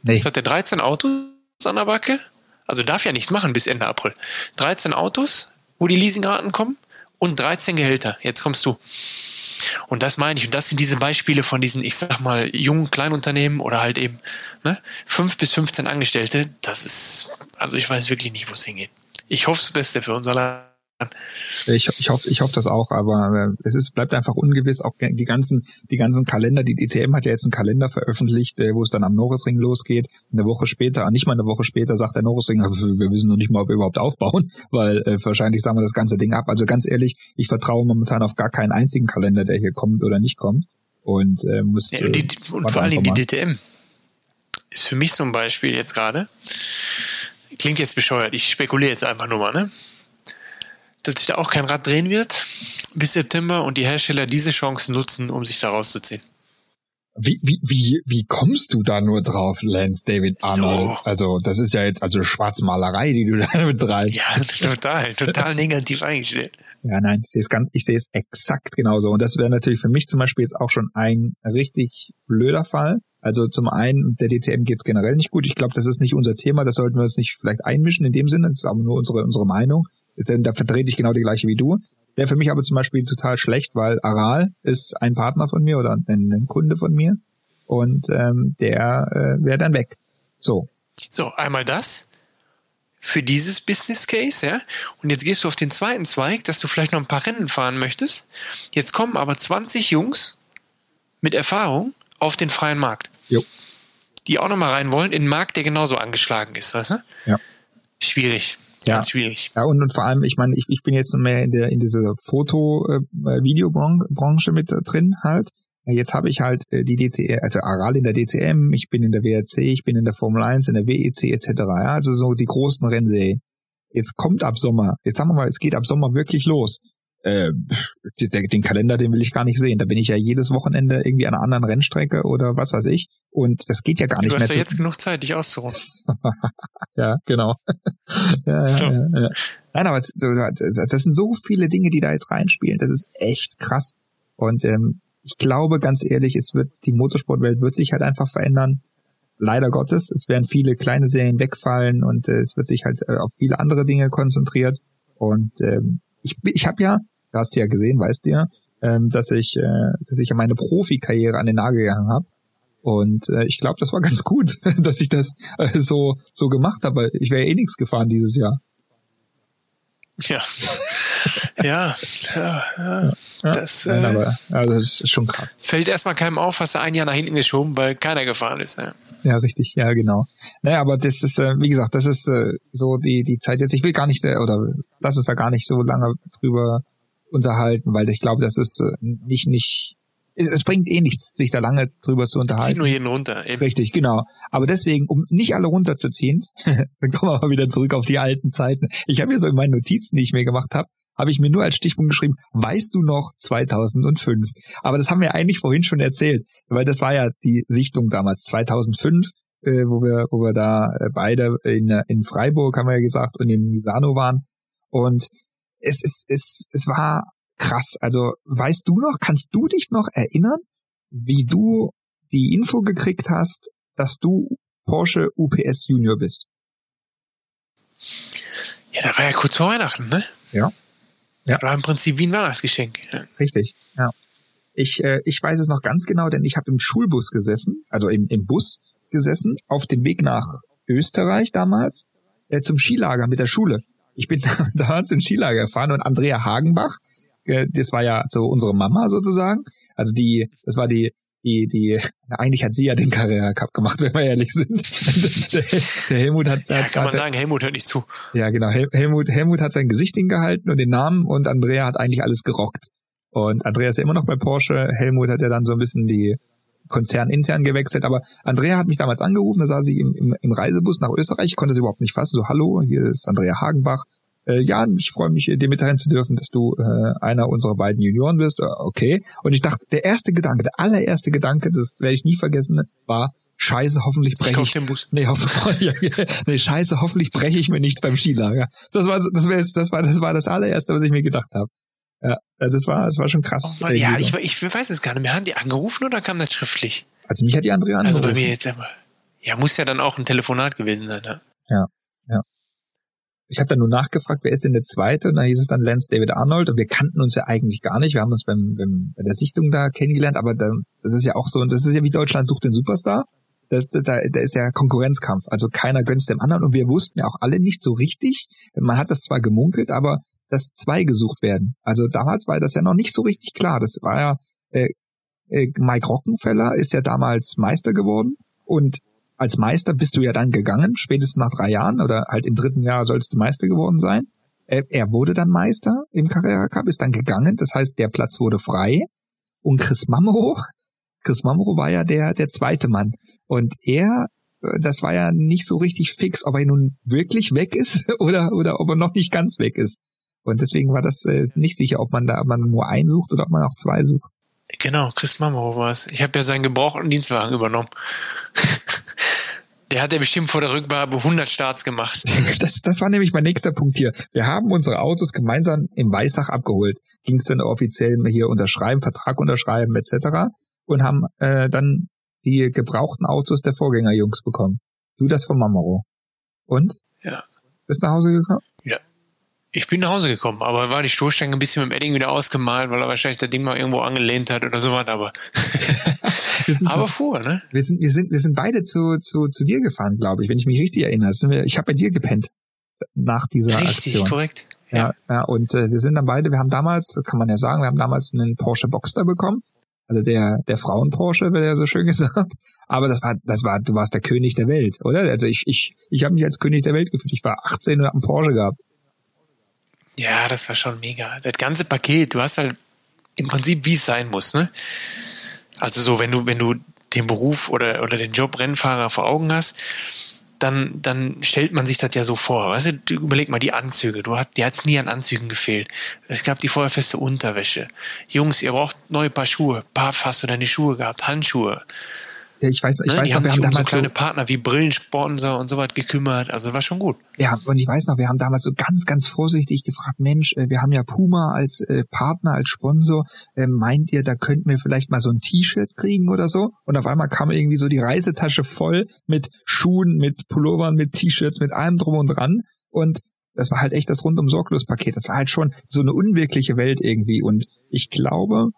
Nee. Jetzt hat er 13 Autos an der Backe. Also darf ja nichts machen bis Ende April. 13 Autos, wo die Leasingraten kommen und 13 Gehälter. Jetzt kommst du. Und das meine ich. Und das sind diese Beispiele von diesen, ich sag mal, jungen Kleinunternehmen oder halt eben ne, fünf bis 15 Angestellte. Das ist, also ich weiß wirklich nicht, wo es hingeht. Ich hoffe das Beste für unser Land. Ich, ich hoffe, ich hoffe das auch, aber äh, es ist, bleibt einfach ungewiss. Auch die ganzen, die ganzen Kalender, die DTM hat ja jetzt einen Kalender veröffentlicht, äh, wo es dann am Norrisring losgeht. Eine Woche später, nicht mal eine Woche später, sagt der Norrisring, wir wissen noch nicht mal, ob wir überhaupt aufbauen, weil äh, wahrscheinlich sagen wir das ganze Ding ab. Also ganz ehrlich, ich vertraue momentan auf gar keinen einzigen Kalender, der hier kommt oder nicht kommt. Und äh, muss. Ja, und, die, äh, und vor allen Dingen die DTM ist für mich zum Beispiel jetzt gerade klingt jetzt bescheuert, ich spekuliere jetzt einfach nur mal, ne? Dass sich da auch kein Rad drehen wird bis September und die Hersteller diese Chance nutzen, um sich da rauszuziehen. Wie, wie, wie, wie kommst du da nur drauf, Lance David Arnold? So. Also, das ist ja jetzt also Schwarzmalerei, die du da betreibst. Ja, total, total negativ eingestellt. Ja, nein, ich sehe es ganz, ich sehe es exakt genauso. Und das wäre natürlich für mich zum Beispiel jetzt auch schon ein richtig blöder Fall. Also zum einen, der DTM geht es generell nicht gut. Ich glaube, das ist nicht unser Thema. Das sollten wir uns nicht vielleicht einmischen in dem Sinne. Das ist aber nur unsere, unsere Meinung. Denn da vertrete ich genau die gleiche wie du. Wäre für mich aber zum Beispiel total schlecht, weil Aral ist ein Partner von mir oder ein, Kunde von mir. Und ähm, der äh, wäre dann weg. So. So, einmal das für dieses Business Case, ja. Und jetzt gehst du auf den zweiten Zweig, dass du vielleicht noch ein paar Rennen fahren möchtest. Jetzt kommen aber 20 Jungs mit Erfahrung auf den freien Markt. Jo. Die auch nochmal rein wollen in einen Markt, der genauso angeschlagen ist, weißt du? Ja. Schwierig. Ja. Ganz schwierig. Ja, und, und vor allem, ich meine, ich, ich bin jetzt mehr in der in dieser Foto-Videobranche äh, mit drin halt. Jetzt habe ich halt äh, die DCE, also Aral in der DCM, ich bin in der WRC, ich bin in der Formel 1, in der WEC etc. Ja, also so die großen Rennserien. Jetzt kommt ab Sommer, jetzt sagen wir mal, es geht ab Sommer wirklich los äh, den Kalender, den will ich gar nicht sehen. Da bin ich ja jedes Wochenende irgendwie an einer anderen Rennstrecke oder was weiß ich. Und das geht ja gar nicht mehr. Du hast ja jetzt genug Zeit, dich auszuruhen. ja, genau. ja, so. ja, ja, Nein, aber das sind so viele Dinge, die da jetzt reinspielen. Das ist echt krass. Und ähm, ich glaube, ganz ehrlich, es wird die Motorsportwelt wird sich halt einfach verändern. Leider Gottes. Es werden viele kleine Serien wegfallen und äh, es wird sich halt äh, auf viele andere Dinge konzentriert. Und ähm, ich, ich habe ja du hast ja gesehen, weißt du ja, ähm, dass ich, äh, dass ich meine Profikarriere an den Nagel gehangen habe. Und äh, ich glaube, das war ganz gut, dass ich das äh, so so gemacht habe. Ich wäre eh nichts gefahren dieses Jahr. Ja. Ja, ja, ja, das, Nein, äh, aber, also das ist schon krass. Fällt erstmal keinem auf, hast du ein Jahr nach hinten geschoben, weil keiner gefahren ist. Ja, ja richtig, ja, genau. Naja, aber das ist, äh, wie gesagt, das ist äh, so die, die Zeit jetzt. Ich will gar nicht, äh, oder lass uns da gar nicht so lange drüber unterhalten, weil ich glaube, das ist äh, nicht, nicht, es, es bringt eh nichts, sich da lange drüber zu unterhalten. Zieh nur jeden runter. Eben. Richtig, genau. Aber deswegen, um nicht alle runterzuziehen, dann kommen wir mal wieder zurück auf die alten Zeiten. Ich habe hier so in meinen Notizen, die ich mir gemacht habe, habe ich mir nur als Stichpunkt geschrieben, weißt du noch 2005? Aber das haben wir eigentlich vorhin schon erzählt, weil das war ja die Sichtung damals, 2005, äh, wo wir, wo wir da äh, beide in, in Freiburg, haben wir ja gesagt, und in Misano waren. Und es ist, es, es war krass. Also, weißt du noch, kannst du dich noch erinnern, wie du die Info gekriegt hast, dass du Porsche UPS Junior bist? Ja, da war ja kurz vor Weihnachten, ne? Ja. Ja. War im Prinzip wie ein Weihnachtsgeschenk. Ja. Richtig, ja. Ich, äh, ich weiß es noch ganz genau, denn ich habe im Schulbus gesessen, also im, im Bus gesessen, auf dem Weg nach Österreich damals, äh, zum Skilager mit der Schule. Ich bin damals in Skilager gefahren und Andrea Hagenbach, äh, das war ja so unsere Mama sozusagen. Also die, das war die, die, die, eigentlich hat sie ja den Carrera Cup gemacht, wenn wir ehrlich sind. der, der, Helmut hat, ja, kann man sagen, Helmut hört nicht zu. Ja, genau. Helmut, Helmut hat sein Gesicht hingehalten und den Namen und Andrea hat eigentlich alles gerockt. Und Andrea ist ja immer noch bei Porsche. Helmut hat ja dann so ein bisschen die Konzern intern gewechselt. Aber Andrea hat mich damals angerufen, da saß sie im, im, im Reisebus nach Österreich. Ich konnte sie überhaupt nicht fassen. So, hallo, hier ist Andrea Hagenbach. Äh, ja, ich freue mich, dir mitteilen zu dürfen, dass du äh, einer unserer beiden Junioren bist. Äh, okay. Und ich dachte, der erste Gedanke, der allererste Gedanke, das werde ich nie vergessen, war, Scheiße, hoffentlich breche ich. ich den Bus. Nee, hoff, nee, Scheiße, hoffentlich breche ich mir nichts beim Skilager. Das war, das, wär, das war, das war das allererste, was ich mir gedacht habe. Ja, also es war, es war schon krass. Oh ja, ich, ich weiß es gar nicht mehr. Haben die angerufen oder kam das schriftlich? Also mich hat die Andrea angerufen. Also bei mir jetzt aber. Ja, muss ja dann auch ein Telefonat gewesen sein, ja. Ja, ja. Ich habe dann nur nachgefragt, wer ist denn der Zweite? Und da hieß es dann Lance David Arnold. Und wir kannten uns ja eigentlich gar nicht. Wir haben uns beim, beim bei der Sichtung da kennengelernt. Aber da, das ist ja auch so, und das ist ja wie Deutschland sucht den Superstar. Das, da, da ist ja Konkurrenzkampf. Also keiner gönnt dem anderen. Und wir wussten ja auch alle nicht so richtig. Man hat das zwar gemunkelt, aber dass zwei gesucht werden. Also damals war das ja noch nicht so richtig klar. Das war ja, äh, äh, Mike Rockenfeller ist ja damals Meister geworden. Und als Meister bist du ja dann gegangen, spätestens nach drei Jahren oder halt im dritten Jahr sollst du Meister geworden sein. Er, er wurde dann Meister im Carrera Cup, ist dann gegangen, das heißt, der Platz wurde frei. Und Chris Mamro, Chris Mamro war ja der, der zweite Mann. Und er, äh, das war ja nicht so richtig fix, ob er nun wirklich weg ist oder, oder ob er noch nicht ganz weg ist. Und deswegen war das äh, nicht sicher, ob man da ob man nur einen sucht oder ob man auch zwei sucht. Genau, Chris Mamro war es. Ich habe ja seinen gebrauchten Dienstwagen übernommen. Der hat ja bestimmt vor der Rückgabe 100 Starts gemacht. Das, das war nämlich mein nächster Punkt hier. Wir haben unsere Autos gemeinsam im Weissach abgeholt. Ging es dann offiziell hier unterschreiben, Vertrag unterschreiben etc. Und haben äh, dann die gebrauchten Autos der Vorgängerjungs bekommen. Du das von Mamero. Und? Ja. Bist nach Hause gekommen? Ich bin nach Hause gekommen, aber war die Stoßstange ein bisschen mit dem Edding wieder ausgemalt, weil er wahrscheinlich das Ding mal irgendwo angelehnt hat oder sowas, aber, aber fuhr, ne? Wir sind, wir sind, wir sind beide zu, zu, zu dir gefahren, glaube ich, wenn ich mich richtig erinnere. Wir, ich habe bei dir gepennt nach dieser richtig, Aktion. korrekt. Ja, ja, ja und äh, wir sind dann beide, wir haben damals, kann man ja sagen, wir haben damals einen Porsche Boxster bekommen. Also der, der Frauen-Porsche, wird ja so schön gesagt. Aber das war, das war, du warst der König der Welt, oder? Also ich, ich, ich habe mich als König der Welt gefühlt. Ich war 18 und hab einen Porsche gehabt. Ja, das war schon mega. Das ganze Paket, du hast halt im Prinzip, wie es sein muss, ne? Also so, wenn du, wenn du den Beruf oder, oder den Job Rennfahrer vor Augen hast, dann, dann stellt man sich das ja so vor. Weißt du, überleg mal die Anzüge. Du hat, dir hat's nie an Anzügen gefehlt. Es gab die feuerfeste Unterwäsche. Jungs, ihr braucht neue Paar Schuhe. Paar hast du deine Schuhe gehabt, Handschuhe. Ja, ich weiß, ich ne? weiß die noch, haben wir sich haben um so damals kleine so, Partner wie Brillensponsor und so was gekümmert. Also war schon gut. ja, und ich weiß noch, wir haben damals so ganz, ganz vorsichtig gefragt, Mensch, äh, wir haben ja Puma als äh, Partner, als Sponsor, äh, meint ihr, da könnten wir vielleicht mal so ein T-Shirt kriegen oder so? Und auf einmal kam irgendwie so die Reisetasche voll mit Schuhen, mit Pullovern, mit T-Shirts, mit allem drum und dran. Und das war halt echt das rundum sorglos Paket. Das war halt schon so eine unwirkliche Welt irgendwie. Und ich glaube,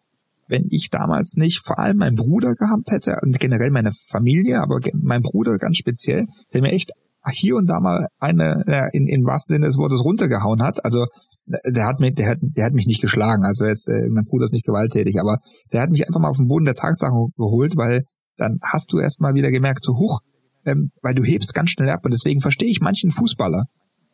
wenn ich damals nicht vor allem meinen Bruder gehabt hätte und generell meine Familie, aber mein Bruder ganz speziell, der mir echt hier und da mal eine äh, in, im wahrsten Sinne des Wortes runtergehauen hat. Also äh, der hat mich, der hat, der hat mich nicht geschlagen. Also jetzt, äh, mein Bruder ist nicht gewalttätig, aber der hat mich einfach mal auf den Boden der Tatsachen geholt, weil dann hast du erst mal wieder gemerkt, so hoch, ähm, weil du hebst ganz schnell ab. Und deswegen verstehe ich manchen Fußballer,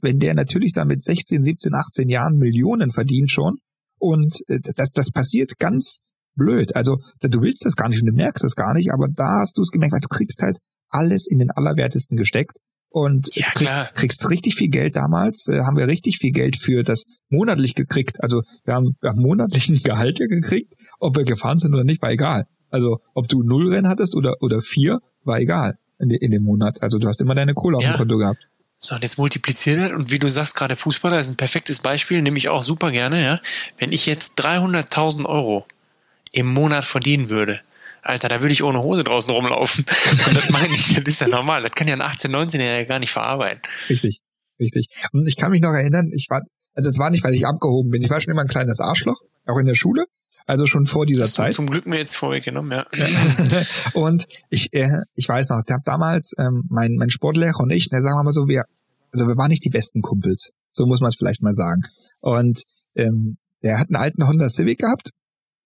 wenn der natürlich da mit 16, 17, 18 Jahren Millionen verdient schon und äh, das, das passiert ganz blöd. Also du willst das gar nicht und du merkst das gar nicht, aber da hast du es gemerkt, weil du kriegst halt alles in den Allerwertesten gesteckt und Ja, kriegst, kriegst richtig viel Geld damals, äh, haben wir richtig viel Geld für das monatlich gekriegt. Also wir haben, wir haben monatlichen Gehalt ja gekriegt, ob wir gefahren sind oder nicht, war egal. Also ob du null Rennen hattest oder, oder vier, war egal in, de, in dem Monat. Also du hast immer deine Kohle auf Ja. dem Konto gehabt. So, und jetzt multiplizieren das. Und wie du sagst, gerade Fußballer ist ein perfektes Beispiel, nehme ich auch super gerne, ja. Wenn ich jetzt 300.000 Euro im Monat verdienen würde, Alter, da würde ich ohne Hose draußen rumlaufen. Und das meine ich, das ist ja normal. Das kann ja ein 18-, 19-Jähriger gar nicht verarbeiten. Richtig, richtig. Und ich kann mich noch erinnern, ich war, also es war nicht, weil ich abgehoben bin. Ich war schon immer ein kleines Arschloch, auch in der Schule. Also schon vor dieser Das Zeit. zum Glück mir jetzt vorweggenommen, ja. und ich, äh, ich weiß noch, der hat damals ähm, mein, mein Sportlehrer und ich, ne, sagen wir mal so, wir, also wir waren nicht die besten Kumpels. So muss man es vielleicht mal sagen. Und ähm, der hat einen alten Honda Civic gehabt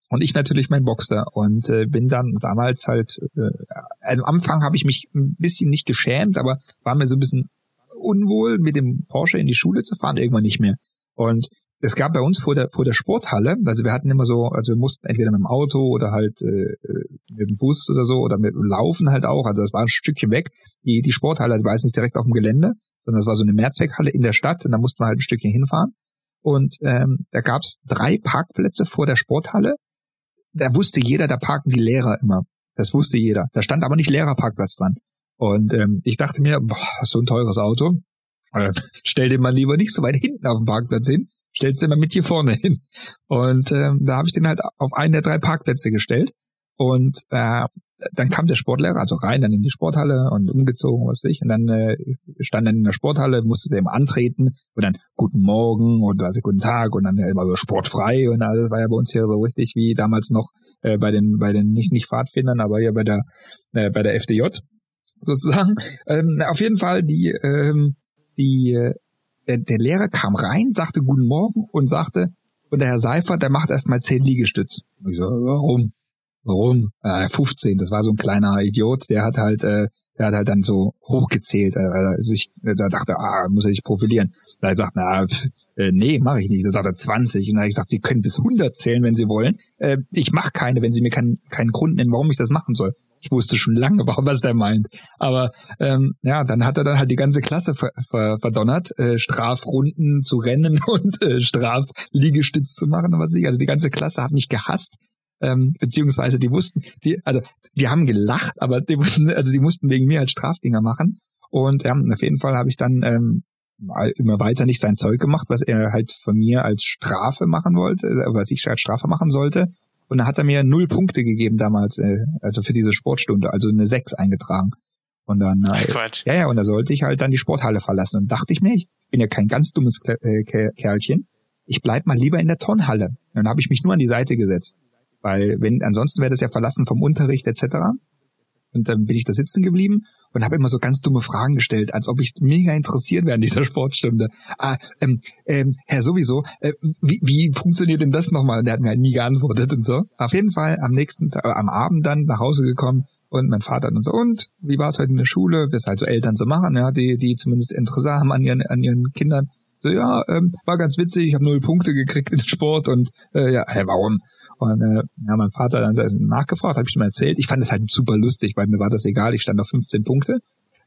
und ich natürlich mein Boxster und äh, bin dann damals halt, äh, also am Anfang habe ich mich ein bisschen nicht geschämt, aber war mir so ein bisschen unwohl, mit dem Porsche in die Schule zu fahren, irgendwann nicht mehr. Und es gab bei uns vor der vor der Sporthalle, also wir hatten immer so, also wir mussten entweder mit dem Auto oder halt äh, mit dem Bus oder so oder mit Laufen halt auch, also das war ein Stückchen weg. Die die Sporthalle die war jetzt nicht direkt auf dem Gelände, sondern das war so eine Mehrzweckhalle in der Stadt und da mussten wir halt ein Stückchen hinfahren. Und ähm, da gab's drei Parkplätze vor der Sporthalle. Da wusste jeder, da parken die Lehrer immer. Das wusste jeder. Da stand aber nicht Lehrerparkplatz dran. Und ähm, ich dachte mir, boah, so ein teures Auto. Äh, stell den mal lieber nicht so weit hinten auf dem Parkplatz hin, stellst den mal mit hier vorne hin. Und ähm, da habe ich den halt auf einen der drei Parkplätze gestellt. Und äh, dann kam der Sportlehrer, also rein dann in die Sporthalle und umgezogen, was weiß ich, und dann äh, stand dann in der Sporthalle, musste immer antreten und dann guten Morgen und also guten Tag und dann ja immer so sportfrei und alles war ja bei uns hier so richtig wie damals noch äh, bei den bei den nicht nicht Pfadfindern, aber hier bei der äh, bei der FDJ sozusagen. Ähm, auf jeden Fall die ähm, die äh, der, der Lehrer kam rein, sagte guten Morgen und sagte und der Herr Seifert, der macht erstmal zehn Liegestütz. Und ich so, warum? Warum? Äh, 15, das war so ein kleiner Idiot, der hat halt, äh, der hat halt dann so hochgezählt, äh, sich, da dachte, ah, muss er sich profilieren. Da er gesagt, na, pf, äh, nee, mache ich nicht. Da sagt er 20. Und da habe ich gesagt, Sie können bis 100 zählen, wenn Sie wollen. Äh, ich mache keine, wenn Sie mir keinen keinen Grund nennen, warum ich das machen soll. Ich wusste schon lange, was der meint. Aber ähm, ja, dann hat er dann halt die ganze Klasse ver ver verdonnert, äh, Strafrunden zu rennen und äh, Strafliegestütz zu machen und was nicht. Also die ganze Klasse hat mich gehasst ähm, beziehungsweise die wussten, die, also die haben gelacht, aber die wussten, also die mussten wegen mir halt Strafdinger machen. Und ja, auf jeden Fall habe ich dann ähm, immer weiter nicht sein Zeug gemacht, was er halt von mir als Strafe machen wollte, äh, was ich als Strafe machen sollte. Und da hat er mir null Punkte gegeben damals, äh, also für diese Sportstunde, also eine sechs eingetragen. Und dann, äh, Quatsch. ja, ja, und da sollte ich halt dann die Sporthalle verlassen. Und dachte ich mir, ich bin ja kein ganz dummes äh, Kerlchen, ich bleib mal lieber in der Turnhalle. Und dann habe ich mich nur an die Seite gesetzt. Weil wenn, ansonsten wäre das ja verlassen vom Unterricht etc. Und dann bin ich da sitzen geblieben und habe immer so ganz dumme Fragen gestellt, als ob ich mega interessiert wäre an dieser Sportstunde. Ah, ähm, ähm, Herr sowieso, äh, wie, wie funktioniert denn das nochmal? Der hat mir halt nie geantwortet und so. Auf jeden Fall am nächsten Tag, äh, am Abend dann nach Hause gekommen und mein Vater dann so, und wie war es heute in der Schule? Wie es halt so Eltern so machen, ja, die, die zumindest Interesse haben an ihren, an ihren Kindern. So, ja, ähm, war ganz witzig, ich habe null Punkte gekriegt in Sport und äh, ja, hey, warum? Und äh, ja, mein Vater dann nachgefragt, habe ich ihm erzählt. Ich fand es halt super lustig, weil mir war das egal. Ich stand auf 15 Punkte.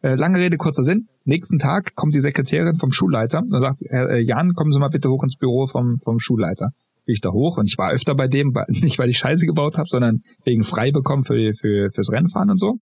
Äh, lange Rede, kurzer Sinn. Nächsten Tag kommt die Sekretärin vom Schulleiter und sagt, äh, Jan, kommen Sie mal bitte hoch ins Büro vom, vom Schulleiter. Bin ich da hoch und ich war öfter bei dem, weil, nicht weil ich Scheiße gebaut habe, sondern wegen frei bekommen für, für, fürs Rennfahren und so.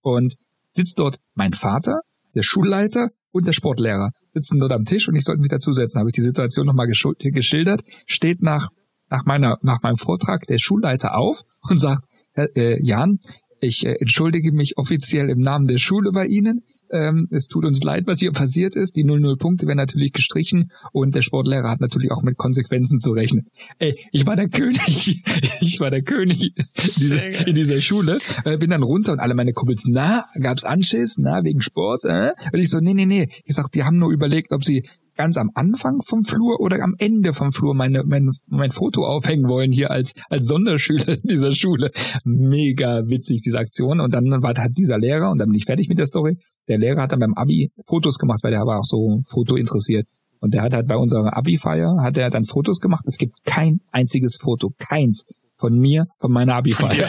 Und sitzt dort mein Vater, der Schulleiter und der Sportlehrer sitzen dort am Tisch und ich sollte mich dazusetzen. Habe ich die Situation nochmal geschildert. Steht nach nach meiner, nach meinem Vortrag der Schulleiter auf und sagt, äh, Jan, ich äh, entschuldige mich offiziell im Namen der Schule bei Ihnen. Ähm, es tut uns leid, was hier passiert ist. Die 00 Punkte werden natürlich gestrichen und der Sportlehrer hat natürlich auch mit Konsequenzen zu rechnen. Ey, ich war der König. Ich war der König in dieser, in dieser Schule. Äh, bin dann runter und alle meine Kumpels, na, gab's Anschiss? Na, wegen Sport? Äh? Und ich so, nee, nee, nee. Ich sag, die haben nur überlegt, ob sie ganz am Anfang vom Flur oder am Ende vom Flur meine, mein, mein Foto aufhängen wollen hier als, als Sonderschüler dieser Schule. Mega witzig, diese Aktion. Und dann war da dieser Lehrer, und dann bin ich fertig mit der Story. Der Lehrer hat dann beim Abi Fotos gemacht, weil der war auch so Foto interessiert. Und der hat halt bei unserer Abi-Feier, hat er dann Fotos gemacht. Es gibt kein einziges Foto, keins von mir, von meiner Abi-Feier.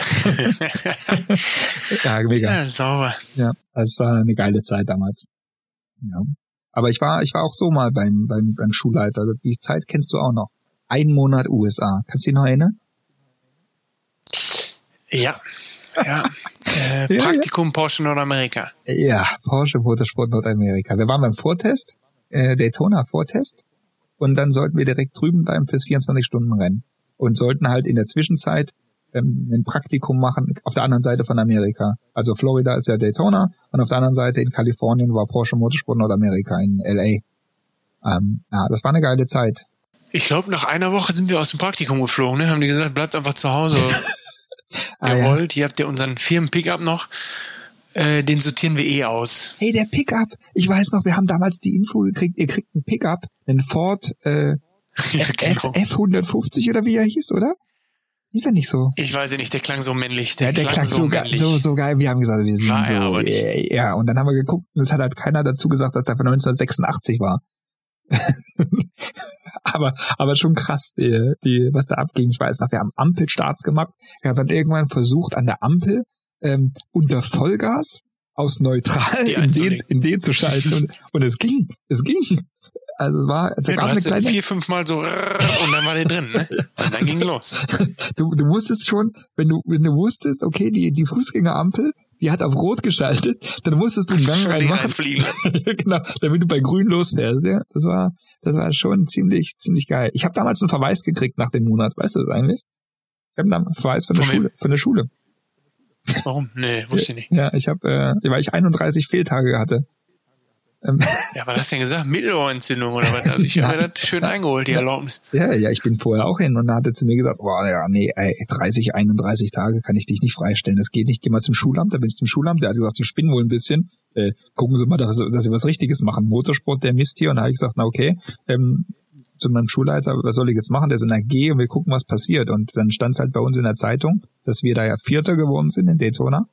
ja, mega. Ja, sauber. Ja, das war eine geile Zeit damals. Ja. Aber ich war, ich war auch so mal beim, beim, beim Schulleiter. Die Zeit kennst du auch noch. Ein Monat USA. Kannst du dich noch erinnern? Ja. Ja. Äh, Praktikum ja, Porsche Nordamerika. Ja, Porsche Motorsport Nordamerika. Wir waren beim Vortest, äh, Daytona Vortest. Und dann sollten wir direkt drüben bleiben fürs 24-Stunden-Rennen. Und sollten halt in der Zwischenzeit ähm, ein Praktikum machen auf der anderen Seite von Amerika. Also Florida ist ja Daytona und auf der anderen Seite in Kalifornien war Porsche Motorsport Nordamerika in LA. Ähm, ja, das war eine geile Zeit. Ich glaube, nach einer Woche sind wir aus dem Praktikum geflogen, ne? Haben die gesagt, bleibt einfach zu Hause. ah, ihr wollt, hier habt ihr unseren Firmen-Pickup noch. Äh, den sortieren wir eh aus. Hey, der Pickup. Ich weiß noch, wir haben damals die Info gekriegt, ihr kriegt einen Pickup, einen Ford äh, ja, genau. F, F150 oder wie er hieß, oder? Ist er nicht so? Ich weiß ja nicht, der klang so männlich. Der, ja, der klang, klang so, ge so, so geil. Wir haben gesagt, wir sind war so. aber nicht. Ja, und dann haben wir geguckt und es hat halt keiner dazu gesagt, dass der von 1986 war. aber, aber schon krass, die, die, was da abging. Ich weiß noch, wir haben Ampelstarts gemacht. Wir haben dann irgendwann versucht, an der Ampel ähm, unter Vollgas aus neutral in den, in den zu schalten. Und, und es ging, es ging. Also es war, es ja, gab eine kleine vier, fünf Mal so und dann war der drin, ne? Und dann ging los. Du, du wusstest schon, wenn du, wenn du wusstest, okay, die, die Fußgängerampel, die hat auf Rot geschaltet, dann musstest du einen Gang reinmachen. genau, damit du bei Grün losfährst, ja. Das war, das war schon ziemlich, ziemlich geil. Ich habe damals einen Verweis gekriegt nach dem Monat, weißt du das eigentlich? Ich habe einen Verweis von der von Schule, von der Schule. Warum? Nee, wusste ich nicht. Ja, ich habe, äh, weil ich 31 Fehltage hatte. Ähm. Ja, was hast du denn gesagt? Mittelohrentzündung oder was? Also ich habe mir das schön eingeholt, die Erlaubnis. Ja, ja, ich bin vorher auch hin und da hatte zu mir gesagt, boah, ja, nee, ey, 30, 31 Tage kann ich dich nicht freistellen. Das geht nicht. Geh mal zum Schulamt, da bin ich zum Schulamt. Der hat gesagt, Sie spinnen wohl ein bisschen. Äh, gucken Sie mal, dass, dass Sie was Richtiges machen. Motorsport, der Mist hier. Und da habe ich gesagt, na okay, ähm, zu meinem Schulleiter, was soll ich jetzt machen? Der ist in der G und wir gucken, was passiert. Und dann stand es halt bei uns in der Zeitung, dass wir da ja Vierter geworden sind in Daytona.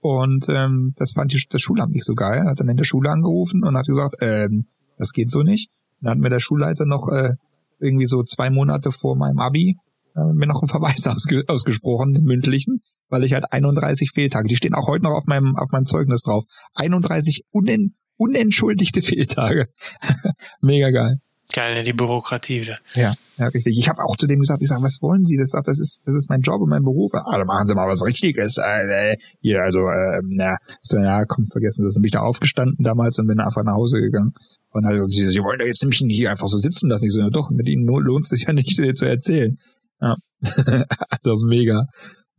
Und ähm, das fand die, das Schulamt nicht so geil. Hat dann in der Schule angerufen und hat gesagt, ähm, das geht so nicht. Dann hat mir der Schulleiter noch äh, irgendwie so zwei Monate vor meinem Abi äh, mir noch einen Verweis ausge ausgesprochen, den mündlichen, weil ich halt 31 Fehltage, die stehen auch heute noch auf meinem, auf meinem Zeugnis drauf. 31 unen, unentschuldigte Fehltage. Mega geil. Geil, ne, die Bürokratie wieder. Ja, ja, richtig. Ich habe auch zu dem gesagt, ich sage, was wollen Sie? Das, das ist, das ist mein Job und mein Beruf. Ah, dann machen Sie mal was Richtiges. Äh, hier, also, äh, na, so, ja, komm, vergessen Sie. Dann bin ich da aufgestanden damals und bin einfach nach Hause gegangen. Und also, Sie, Sie wollen da jetzt nämlich nicht hier einfach so sitzen lassen. Ich so, ja, doch, mit Ihnen lohnt sich ja nicht zu erzählen. Ja, also mega.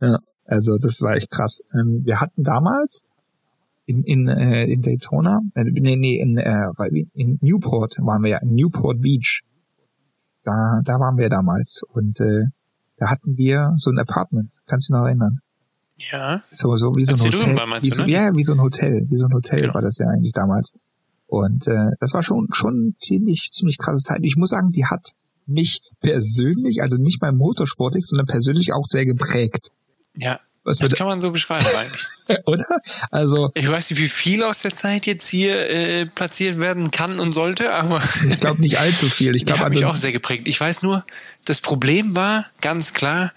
Ja, also das war echt krass. Ähm, wir hatten damals in, in, äh, in Daytona, äh, nee, nee, in, äh, in Newport waren wir ja, in Newport Beach. Da, da waren wir damals und äh, da hatten wir so ein Apartment. Kannst du dich noch erinnern? Ja. So, so wie so ein Hotel. Wie so, ne? Ja, wie so ein Hotel. Wie so ein Hotel genau. war das ja eigentlich damals. Und äh, das war schon schon ziemlich ziemlich krasse Zeit. Ich muss sagen, die hat mich persönlich, also nicht beim Motorsportlich, sondern persönlich auch sehr geprägt. Ja, was das kann man so beschreiben eigentlich. Oder? Also ich weiß nicht, wie viel aus der Zeit jetzt hier äh, platziert werden kann und sollte, aber ich glaube nicht allzu viel. Ich glaube, also, mich auch sehr geprägt. Ich weiß nur, das Problem war ganz klar,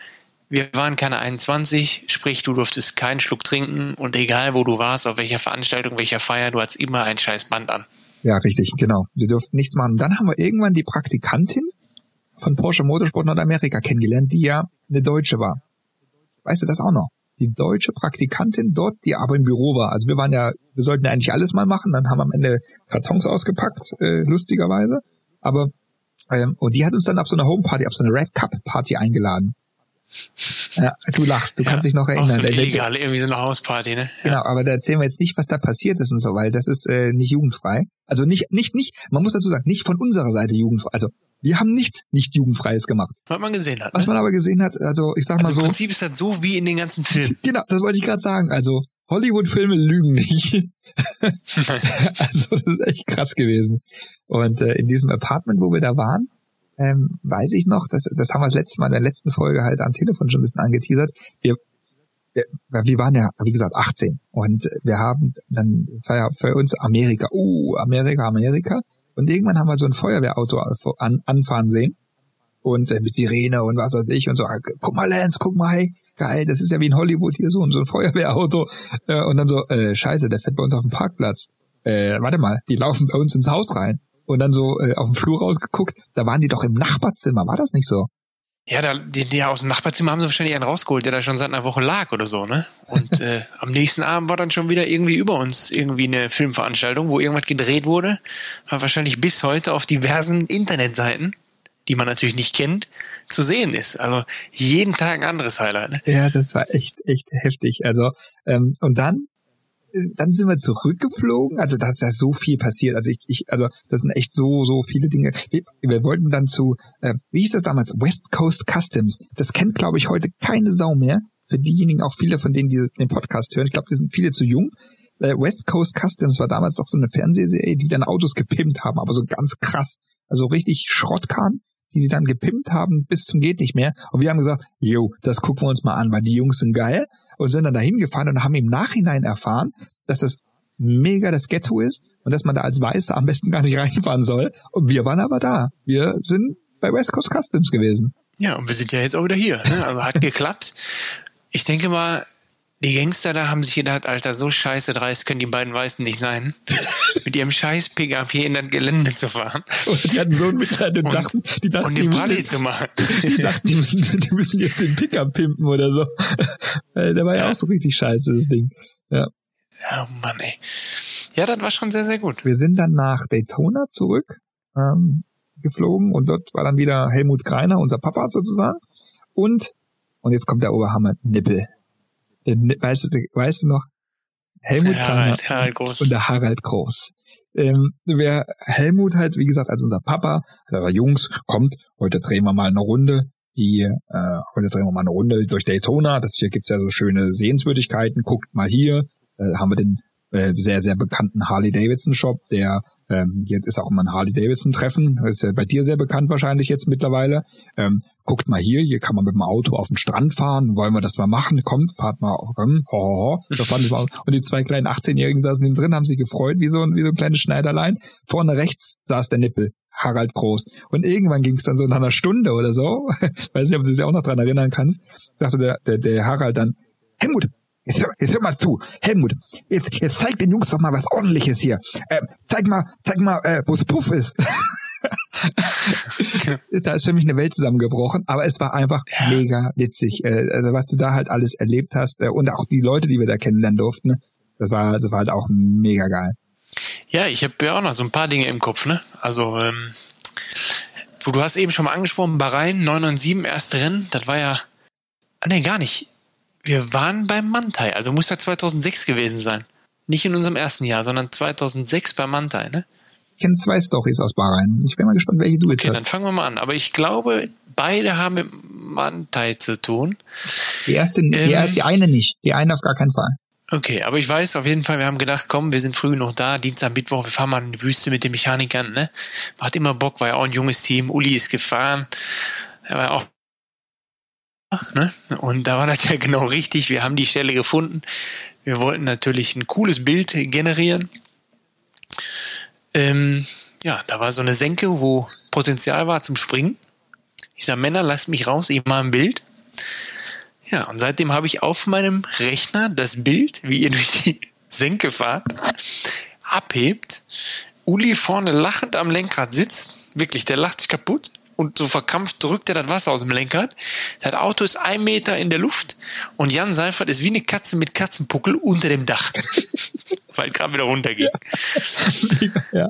wir waren keine 21, sprich, du durftest keinen Schluck trinken und egal wo du warst, auf welcher Veranstaltung, welcher Feier, du hattest immer ein scheiß Band an. Ja, richtig, genau. Wir durften nichts machen. Dann haben wir irgendwann die Praktikantin von Porsche Motorsport Nordamerika kennengelernt, die ja eine Deutsche war. Weißt du das auch noch? Die deutsche Praktikantin dort, die aber im Büro war. Also wir waren ja, wir sollten ja eigentlich alles mal machen, dann haben wir am Ende Kartons ausgepackt, äh, lustigerweise. Aber ähm, und die hat uns dann auf so eine Homeparty, auf so eine Red Cup Party eingeladen. Ja, du lachst, du ja, kannst dich noch erinnern. Auch so illegal, irgendwie so eine Hausparty, ne? Ja. Genau, aber da erzählen wir jetzt nicht, was da passiert ist und so, weil das ist äh, nicht jugendfrei. Also nicht, nicht, nicht, man muss dazu sagen, nicht von unserer Seite jugendfrei. Also wir haben nichts nicht jugendfreies gemacht. Was man gesehen hat. Was ne? man aber gesehen hat, also ich sag also mal so. Im Prinzip ist das so wie in den ganzen Filmen. Genau, das wollte ich gerade sagen. Also Hollywood-Filme lügen nicht. also das ist echt krass gewesen. Und äh, in diesem Apartment, wo wir da waren, ähm, weiß ich noch, das, das haben wir das letzte Mal in der letzten Folge halt am Telefon schon ein bisschen angeteasert. Wir, wir, wir waren ja, wie gesagt, 18 und wir haben dann, das war ja für uns Amerika, uh, Amerika, Amerika. Und irgendwann haben wir so ein Feuerwehrauto an, anfahren sehen. Und äh, mit Sirene und was weiß ich und so, ah, guck mal, Lance, guck mal, hey, geil, das ist ja wie in Hollywood hier so, so ein Feuerwehrauto. Äh, und dann so, äh, scheiße, der fährt bei uns auf dem Parkplatz. Äh, warte mal, die laufen bei uns ins Haus rein. Und dann so äh, auf den Flur rausgeguckt, da waren die doch im Nachbarzimmer, war das nicht so? Ja, da, die, die aus dem Nachbarzimmer haben sie wahrscheinlich einen rausgeholt, der da schon seit einer Woche lag oder so, ne? Und äh, am nächsten Abend war dann schon wieder irgendwie über uns irgendwie eine Filmveranstaltung, wo irgendwas gedreht wurde. War wahrscheinlich bis heute auf diversen Internetseiten, die man natürlich nicht kennt, zu sehen ist. Also jeden Tag ein anderes Highlight. Ne? Ja, das war echt, echt heftig. Also, ähm, und dann dann sind wir zurückgeflogen. Also da ist ja so viel passiert. Also ich, ich also das sind echt so, so viele Dinge. Wir, wir wollten dann zu, äh, wie hieß das damals? West Coast Customs. Das kennt, glaube ich, heute keine Sau mehr. Für diejenigen, auch viele von denen, die den Podcast hören. Ich glaube, die sind viele zu jung. Äh, West Coast Customs war damals doch so eine Fernsehserie, die dann Autos gepimpt haben, aber so ganz krass. Also richtig Schrottkahn die sie dann gepimpt haben bis zum geht nicht mehr. Und wir haben gesagt, yo, das gucken wir uns mal an, weil die Jungs sind geil und sind dann dahin gefahren und haben im Nachhinein erfahren, dass das mega das Ghetto ist und dass man da als Weißer am besten gar nicht reinfahren soll. Und wir waren aber da. Wir sind bei West Coast Customs gewesen. Ja, und wir sind ja jetzt auch wieder hier. Ne? Also hat geklappt. Ich denke mal, die Gangster da haben sich gedacht, Alter, so scheiße dreist können die beiden Weißen nicht sein, mit ihrem scheiß Pickup hier in das Gelände zu fahren. Und die hatten so ein Mitleid und dachten, die dachten, und die, die müssen, zu machen. Die dachten, die müssen, die müssen jetzt den Pickup pimpen oder so. Der war ja, ja auch so richtig scheiße, das Ding. Ja. Ja, Mann, ey. Ja, das war schon sehr, sehr gut. Wir sind dann nach Daytona zurück ähm, geflogen und dort war dann wieder Helmut Greiner, unser Papa sozusagen. Und, und jetzt kommt der Oberhammer, Nippel. Weißt, du, weißt du noch? Helmut Harald, Harald Groß. und der Harald Groß. Ähm, wer Helmut halt, wie gesagt, als unser Papa, also Jungs, kommt, heute drehen wir mal eine Runde, die, äh, heute drehen wir mal eine Runde durch Daytona, das hier gibt's ja so schöne Sehenswürdigkeiten, guckt mal hier, äh, haben wir den äh, sehr, sehr bekannten Harley-Davidson-Shop, der ähm, jetzt ist auch immer ein Harley-Davidson-Treffen, ist ja bei dir sehr bekannt wahrscheinlich jetzt mittlerweile. Ähm, guckt mal hier, hier kann man mit dem Auto auf den Strand fahren, wollen wir das mal machen? Kommt, fahrt mal, komm, ho, ho, ho. Das fand ich mal. Und die zwei kleinen 18-Jährigen saßen neben drin, haben sich gefreut, wie so, ein wie so ein kleines Schneiderlein. Vorne rechts saß der Nippel. Harald Groß. Und irgendwann ging es dann so nach einer Stunde oder so, weiß nicht, ob du dich auch noch dran erinnern kannst, sagte der, der, der Harald dann, Helmut, Jetzt hör, jetzt hör mal zu. Helmut, jetzt, jetzt zeig den Jungs doch mal was ordentliches hier. Äh, zeig mal, zeig mal, äh, wo's Puff ist. da ist für mich eine Welt zusammengebrochen, aber es war einfach ja. mega witzig. Äh, also was du da halt alles erlebt hast äh, und auch die Leute, die wir da kennenlernen durften, ne? das war, das war halt auch mega geil. Ja, ich habe ja auch noch so ein paar Dinge im Kopf, ne? Also, ähm, wo du hast eben schon mal angesprochen, Bahrain 997, erste Rennen, das war ja, ah, nee, gar nicht. Wir waren beim Mantai, also muss ja 2006 gewesen sein. Nicht in unserem ersten Jahr, sondern 2006 beim Mantai, ne? Ich kenne zwei Stories aus Bahrain. Ich bin mal gespannt, welche du jetzt okay, hast. dann fangen wir mal an. Aber ich glaube, beide haben mit Mantai zu tun. Die erste, ähm, die, die eine nicht. Die eine auf gar keinen Fall. Okay, aber ich weiß auf jeden Fall, wir haben gedacht, komm, wir sind früh noch da, Dienstag, Mittwoch, wir fahren mal in die Wüste mit den Mechanikern, ne? Macht immer Bock, war ja auch ein junges Team, Uli ist gefahren, er war auch Ne? Und da war das ja genau richtig. Wir haben die Stelle gefunden. Wir wollten natürlich ein cooles Bild generieren. Ähm, ja, da war so eine Senke, wo Potenzial war zum Springen. Ich sage, Männer, lasst mich raus, ich mache ein Bild. Ja, und seitdem habe ich auf meinem Rechner das Bild, wie ihr durch die Senke fahrt, abhebt. Uli vorne lachend am Lenkrad sitzt. Wirklich, der lacht sich kaputt und so verkrampft drückt er das Wasser aus dem Lenkrad. Das Auto ist ein Meter in der Luft und Jan Seifert ist wie eine Katze mit Katzenpuckel unter dem Dach. Weil gerade wieder runtergeht. ja,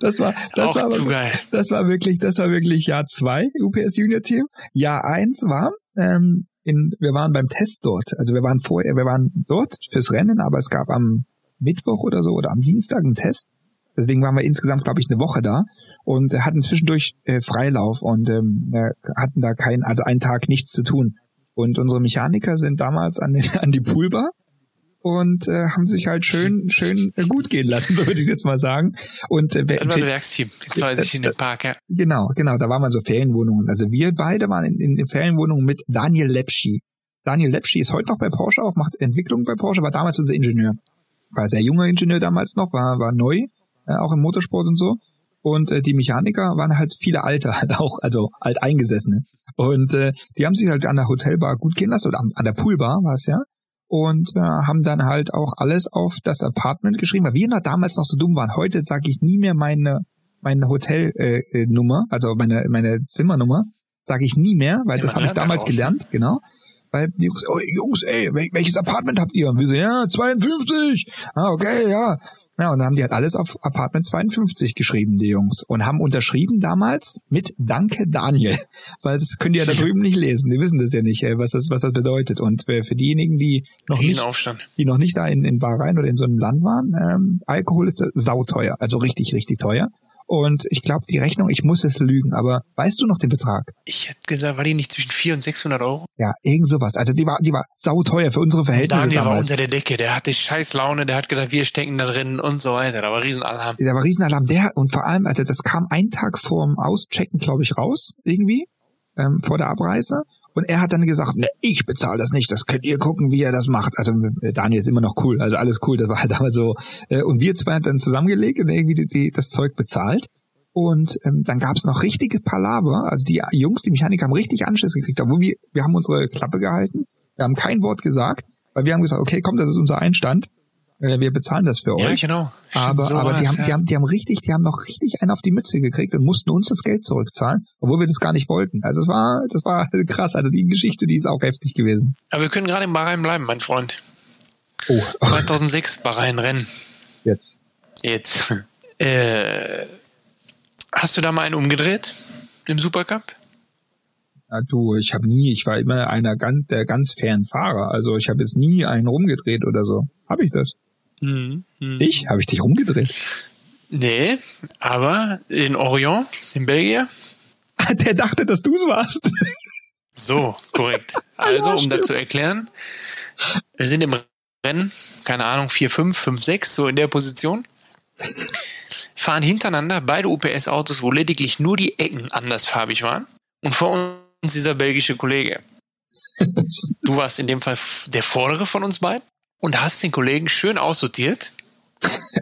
das war, das Auch war, zu geil. das war wirklich, das war wirklich Jahr zwei UPS Junior Team. Jahr eins war, ähm, in, wir waren beim Test dort. Also wir waren vorher, wir waren dort fürs Rennen, aber es gab am Mittwoch oder so oder am Dienstag einen Test. Deswegen waren wir insgesamt, glaube ich, eine Woche da und hatten zwischendurch äh, Freilauf und ähm, äh, hatten da keinen, also einen Tag nichts zu tun. Und unsere Mechaniker sind damals an, den, an die Poolbar und äh, haben sich halt schön schön äh, gut gehen lassen, so würde ich jetzt mal sagen. Und äh, das war ein Werksteam, jetzt weiß ich in dem Park, ja. Genau, genau, da waren wir so Ferienwohnungen. Also wir beide waren in, in, in Ferienwohnungen mit Daniel Lepschi. Daniel Lepschi ist heute noch bei Porsche auch, macht Entwicklung bei Porsche, war damals unser Ingenieur. War sehr junger Ingenieur damals noch, war, war neu, äh, auch im Motorsport und so. Und äh, die Mechaniker waren halt viele Alte, halt auch, also alteingesessene. Und äh, die haben sich halt an der Hotelbar gut gehen lassen, oder an der Poolbar war es ja. Und äh, haben dann halt auch alles auf das Apartment geschrieben, weil wir noch damals noch so dumm waren. Heute sage ich nie mehr meine meine Hotelnummer, äh, Nummer, also meine meine Zimmernummer, sage ich nie mehr, weil ja, das habe ich damals gelernt, genau weil die Jungs, oh, Jungs, ey, welches Apartment habt ihr? Und wir so, ja, 52. Ah, okay, ja. Ja, und dann haben die halt alles auf Apartment 52 geschrieben, die Jungs. Und haben unterschrieben damals mit Danke Daniel. Weil das können die ja da drüben nicht lesen. Die wissen das ja nicht, was das, was das bedeutet. Und äh, für diejenigen, die noch nicht, die noch nicht da in, in Bahrain oder in so einem Land waren, ähm, Alkohol ist sauteuer. Also richtig, richtig teuer. Und ich glaube, die Rechnung, ich muss es lügen, aber weißt du noch den Betrag? Ich hätte gesagt, war die nicht zwischen 400 und 600 Euro? Ja, irgend sowas. Also die war, die war sauteuer für unsere Verhältnisse Daniel damals. war unter der Decke, der hatte scheiß Laune, der hat gedacht, wir stecken da drin und so weiter. Da war Riesenalarm. Da war Riesenalarm. Der, und vor allem, also das kam einen Tag vorm Auschecken, glaube ich, raus, irgendwie, ähm, vor der Abreise. Und er hat dann gesagt, ne, ich bezahle das nicht, das könnt ihr gucken, wie er das macht. Also äh, Daniel ist immer noch cool, also alles cool, das war halt damals so. Äh, und wir zwei haben dann zusammengelegt und irgendwie die, die, das Zeug bezahlt. Und ähm, dann gab es noch richtige Palaver. Also die Jungs, die Mechaniker haben richtig Anschluss gekriegt. Aber wir, wir haben unsere Klappe gehalten. Wir haben kein Wort gesagt, weil wir haben gesagt, okay, komm, das ist unser Einstand. Äh, wir bezahlen das für euch. Ja, genau. aber so aber die haben, ja. die haben, die haben richtig, die haben noch richtig einen auf die Mütze gekriegt und mussten uns das Geld zurückzahlen, obwohl wir das gar nicht wollten. Also das war, das war krass. Also die Geschichte, die ist auch heftig gewesen. Aber wir können gerade im Bahrain bleiben, mein Freund. Oh. 2006 Bahrain Rennen. Jetzt. Jetzt. Äh, Hast du da mal einen umgedreht im Supercup? Ja, du, ich habe nie, ich war immer einer ganz, der ganz fairen Fahrer. Also ich habe jetzt nie einen rumgedreht oder so. Habe ich das? Mhm. Mhm. Ich? Habe ich dich rumgedreht? Nee, aber in Orient, in Belgien. Der dachte, dass du es warst. So, korrekt. Also, um das zu erklären, wir sind im Rennen, keine Ahnung, 4, 5, 5, 6, so in der Position. Fahren hintereinander beide UPS-Autos, wo lediglich nur die Ecken andersfarbig waren. Und vor uns dieser belgische Kollege. Du warst in dem Fall der vordere von uns beiden und hast den Kollegen schön aussortiert.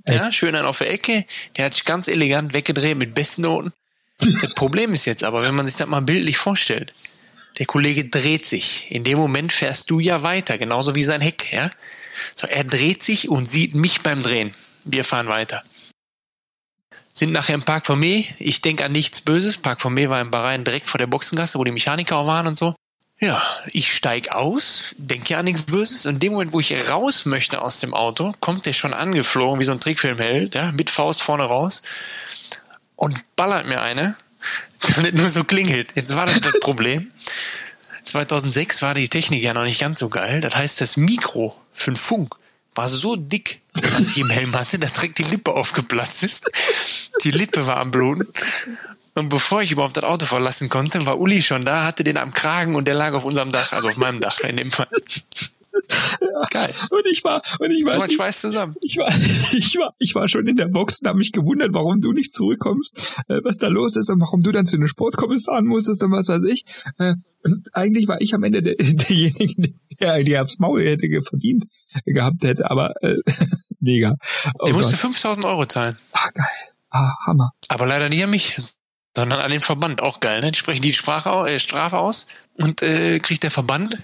Ja, schön einen auf der Ecke. Der hat sich ganz elegant weggedreht mit besten Noten. Das Problem ist jetzt aber, wenn man sich das mal bildlich vorstellt, der Kollege dreht sich. In dem Moment fährst du ja weiter, genauso wie sein Heck, ja. So, er dreht sich und sieht mich beim Drehen. Wir fahren weiter. Sind nachher im Park Vermee. Ich denke an nichts Böses. Park Vermee war im Bahrain direkt vor der Boxengasse, wo die Mechaniker auch waren und so. Ja, ich steig aus, denke an nichts Böses. Und in dem Moment, wo ich raus möchte aus dem Auto, kommt der schon angeflogen, wie so ein Trickfilmheld, ja, mit Faust vorne raus und ballert mir eine, damit nur so klingelt. Jetzt war das das Problem. 2006 war die Technik ja noch nicht ganz so geil. Das heißt, das Mikro für den Funk war so dick, was ich im Helm hatte, dass direkt die Lippe aufgeplatzt ist. Die Lippe war am Bluten. Und bevor ich überhaupt das Auto verlassen konnte, war Uli schon da, hatte den am Kragen und der lag auf unserem Dach, also auf meinem Dach in dem Fall. Ja. Geil. Und ich war, und ich war, so Schweiß zusammen. Ich war, ich war, ich war schon in der Box und habe mich gewundert, warum du nicht zurückkommst, äh, was da los ist und warum du dann zu den Sportkommissaren musstest und was weiß ich. Äh, und eigentlich war ich am Ende der, derjenige, der die aufs Maul hätte verdient gehabt hätte, aber äh, mega. Oh der musste 5000 Euro zahlen. Ah, geil. Ah, Hammer. Aber leider nicht an mich, sondern an den Verband. Auch geil, ne? Die sprechen die Sprache, äh, Strafe aus und äh, kriegt der Verband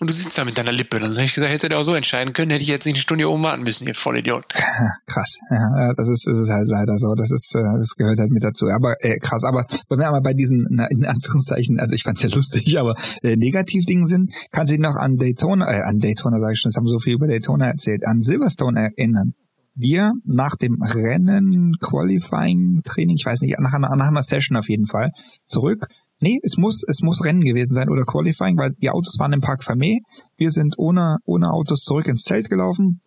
und du sitzt da mit deiner Lippe. Dann hätte ich gesagt, hätte der auch so entscheiden können, hätte ich jetzt nicht eine Stunde hier oben warten müssen, ihr Vollidiot. Krass. Ja, das ist, das ist halt leider so. Das ist, äh, das gehört halt mit dazu. Aber äh, krass. Aber wenn wir aber bei diesen, in Anführungszeichen, also ich fand's ja lustig, aber äh, Negativdingen sind, kannst du dich noch an Daytona, äh, an Daytona sage ich schon, das haben so viel über Daytona erzählt, an Silverstone erinnern. Wir nach dem Rennen, Qualifying, Training, ich weiß nicht, nach einer, nach einer Session auf jeden Fall, zurück Nee, es muss, es muss Rennen gewesen sein oder Qualifying, weil die Autos waren im Park Vermee. Wir sind ohne, ohne Autos zurück ins Zelt gelaufen.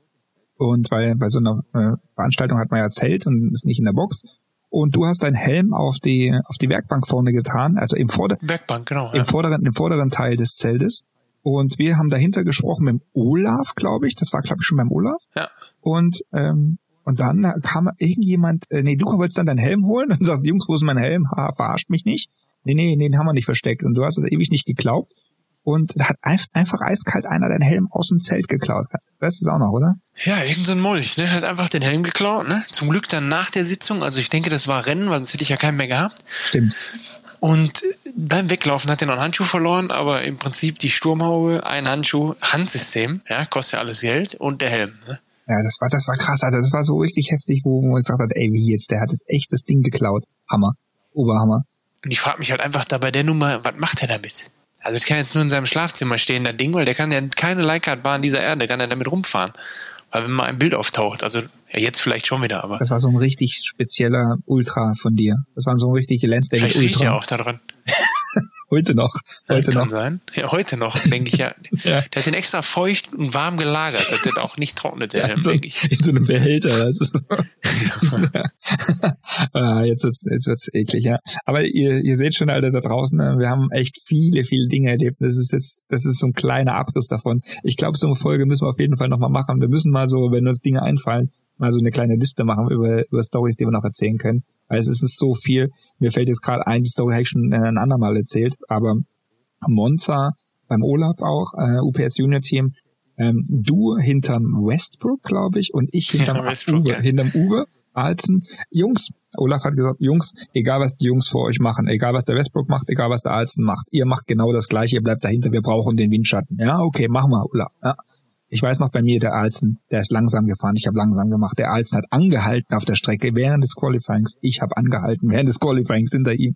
Und weil bei so einer äh, Veranstaltung hat man ja Zelt und ist nicht in der Box. Und du hast deinen Helm auf die, auf die Werkbank vorne getan, also im, Vorder Werkbank, genau, im, vorderen, im vorderen Teil des Zeltes. Und wir haben dahinter gesprochen mit dem Olaf, glaube ich. Das war, glaube ich, schon beim Olaf. Ja. Und, ähm, und dann kam irgendjemand, äh, nee, du wolltest dann deinen Helm holen und sagst, Jungs, wo ist mein Helm? Ha, verarscht mich nicht nee, nee, den haben wir nicht versteckt. Und du hast es ewig nicht geglaubt. Und da hat einfach eiskalt einer deinen Helm aus dem Zelt geklaut. Weißt du es auch noch, oder? Ja, irgend so ein Molch, ne? Hat einfach den Helm geklaut, ne? Zum Glück dann nach der Sitzung. Also ich denke, das war Rennen, weil sonst hätte ich ja keinen mehr gehabt. Stimmt. Und beim Weglaufen hat er noch einen Handschuh verloren, aber im Prinzip die Sturmhaube, ein Handschuh, Handsystem, ja, kostet ja alles Geld und der Helm, ne? Ja, das war, das war krass, also das war so richtig heftig, wo man gesagt hat, ey, wie jetzt, der hat das echt das Ding geklaut. Hammer. Oberhammer. Und ich frage mich halt einfach da bei der Nummer, was macht er damit? Also ich kann jetzt nur in seinem Schlafzimmer stehen, das Ding, weil der kann ja keine Leica-Bahn dieser Erde, kann er damit rumfahren. Weil wenn mal ein Bild auftaucht, also ja, jetzt vielleicht schon wieder, aber. Das war so ein richtig spezieller Ultra von dir. Das war so ein richtig Lansdale Ultra. Vielleicht riecht ja auch da dran. Heute noch. Heute kann noch. sein. Ja, heute noch, denke ich ja. ja. Der hat den extra feucht und warm gelagert, dass der auch nicht trocknet, der ja, Helm, so, denke ich. In so einem Behälter. Das ist ah, jetzt wird's, jetzt wird's eklig, ja. Aber ihr, ihr seht schon, Alter, da draußen, ne, wir haben echt viele, viele Dinge erlebt. Das ist jetzt, das ist so ein kleiner Abriss davon. Ich glaube, so eine Folge müssen wir auf jeden Fall nochmal machen. Wir müssen mal so, wenn uns Dinge einfallen, mal so eine kleine Liste machen über, über Stories, die wir noch erzählen können. Weil es ist so viel. Mir fällt jetzt gerade ein, die Story habe ich schon äh, ein andermal erzählt, aber Monza, beim Olaf auch, äh, UPS Junior Team, ähm, du hinterm Westbrook, glaube ich, und ich hinterm ja, Uwe, ja. hinterm Uwe Alzen. Jungs, Olaf hat gesagt, Jungs, egal was die Jungs vor euch machen, egal was der Westbrook macht, egal was der Alzen macht, ihr macht genau das gleiche, ihr bleibt dahinter, wir brauchen den Windschatten. Ja, okay, machen wir, Olaf. Ja. Ich weiß noch bei mir, der Alzen, der ist langsam gefahren, ich habe langsam gemacht. Der Alzen hat angehalten auf der Strecke während des Qualifyings. Ich habe angehalten während des Qualifyings hinter ihm.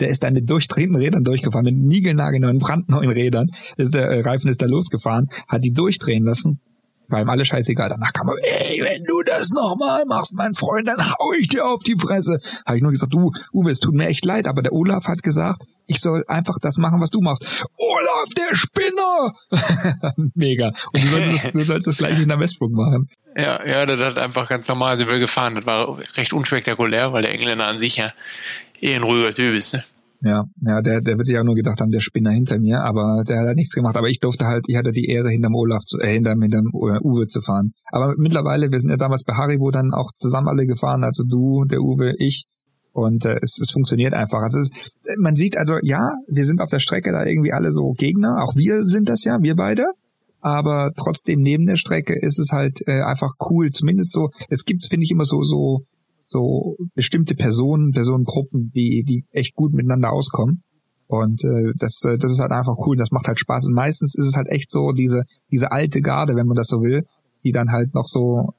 Der ist dann mit durchdrehenden Rädern durchgefahren, mit niegelnagelneuen, brandneuen Rädern. Ist der äh, Reifen ist da losgefahren, hat die durchdrehen lassen. War ihm alles scheißegal. Danach kam er, ey, wenn du das nochmal machst, mein Freund, dann hau ich dir auf die Fresse. Habe ich nur gesagt, du, Uwe, es tut mir echt leid, aber der Olaf hat gesagt, Ich soll einfach das machen, was du machst. Olaf, der Spinner! Mega. Und du sollst, das, du sollst das gleich in der Westbrook machen. Ja, ja, das hat einfach ganz normal sind wir gefahren. Das war recht unspektakulär, weil der Engländer an sich ja eh ein ruhiger Typ ist. Ne? Ja, ja, der, der wird sich auch nur gedacht haben, der Spinner hinter mir, aber der hat halt nichts gemacht. Aber ich durfte halt, ich hatte die Ehre, hinterm Olaf, zu, äh, hinterm, hinterm Uwe zu fahren. Aber mittlerweile, wir sind ja damals bei Haribo dann auch zusammen alle gefahren, also du, der Uwe, ich. Und äh, es, es funktioniert einfach. Also es, man sieht also, ja, wir sind auf der Strecke da irgendwie alle so Gegner. Auch wir sind das ja, wir beide. Aber trotzdem neben der Strecke ist es halt äh, einfach cool. Zumindest so, es gibt, finde ich, immer so, so so bestimmte Personen, Personengruppen, die, die echt gut miteinander auskommen. Und äh, das, äh, das ist halt einfach cool, das macht halt Spaß. Und meistens ist es halt echt so diese, diese alte Garde, wenn man das so will, die dann halt noch so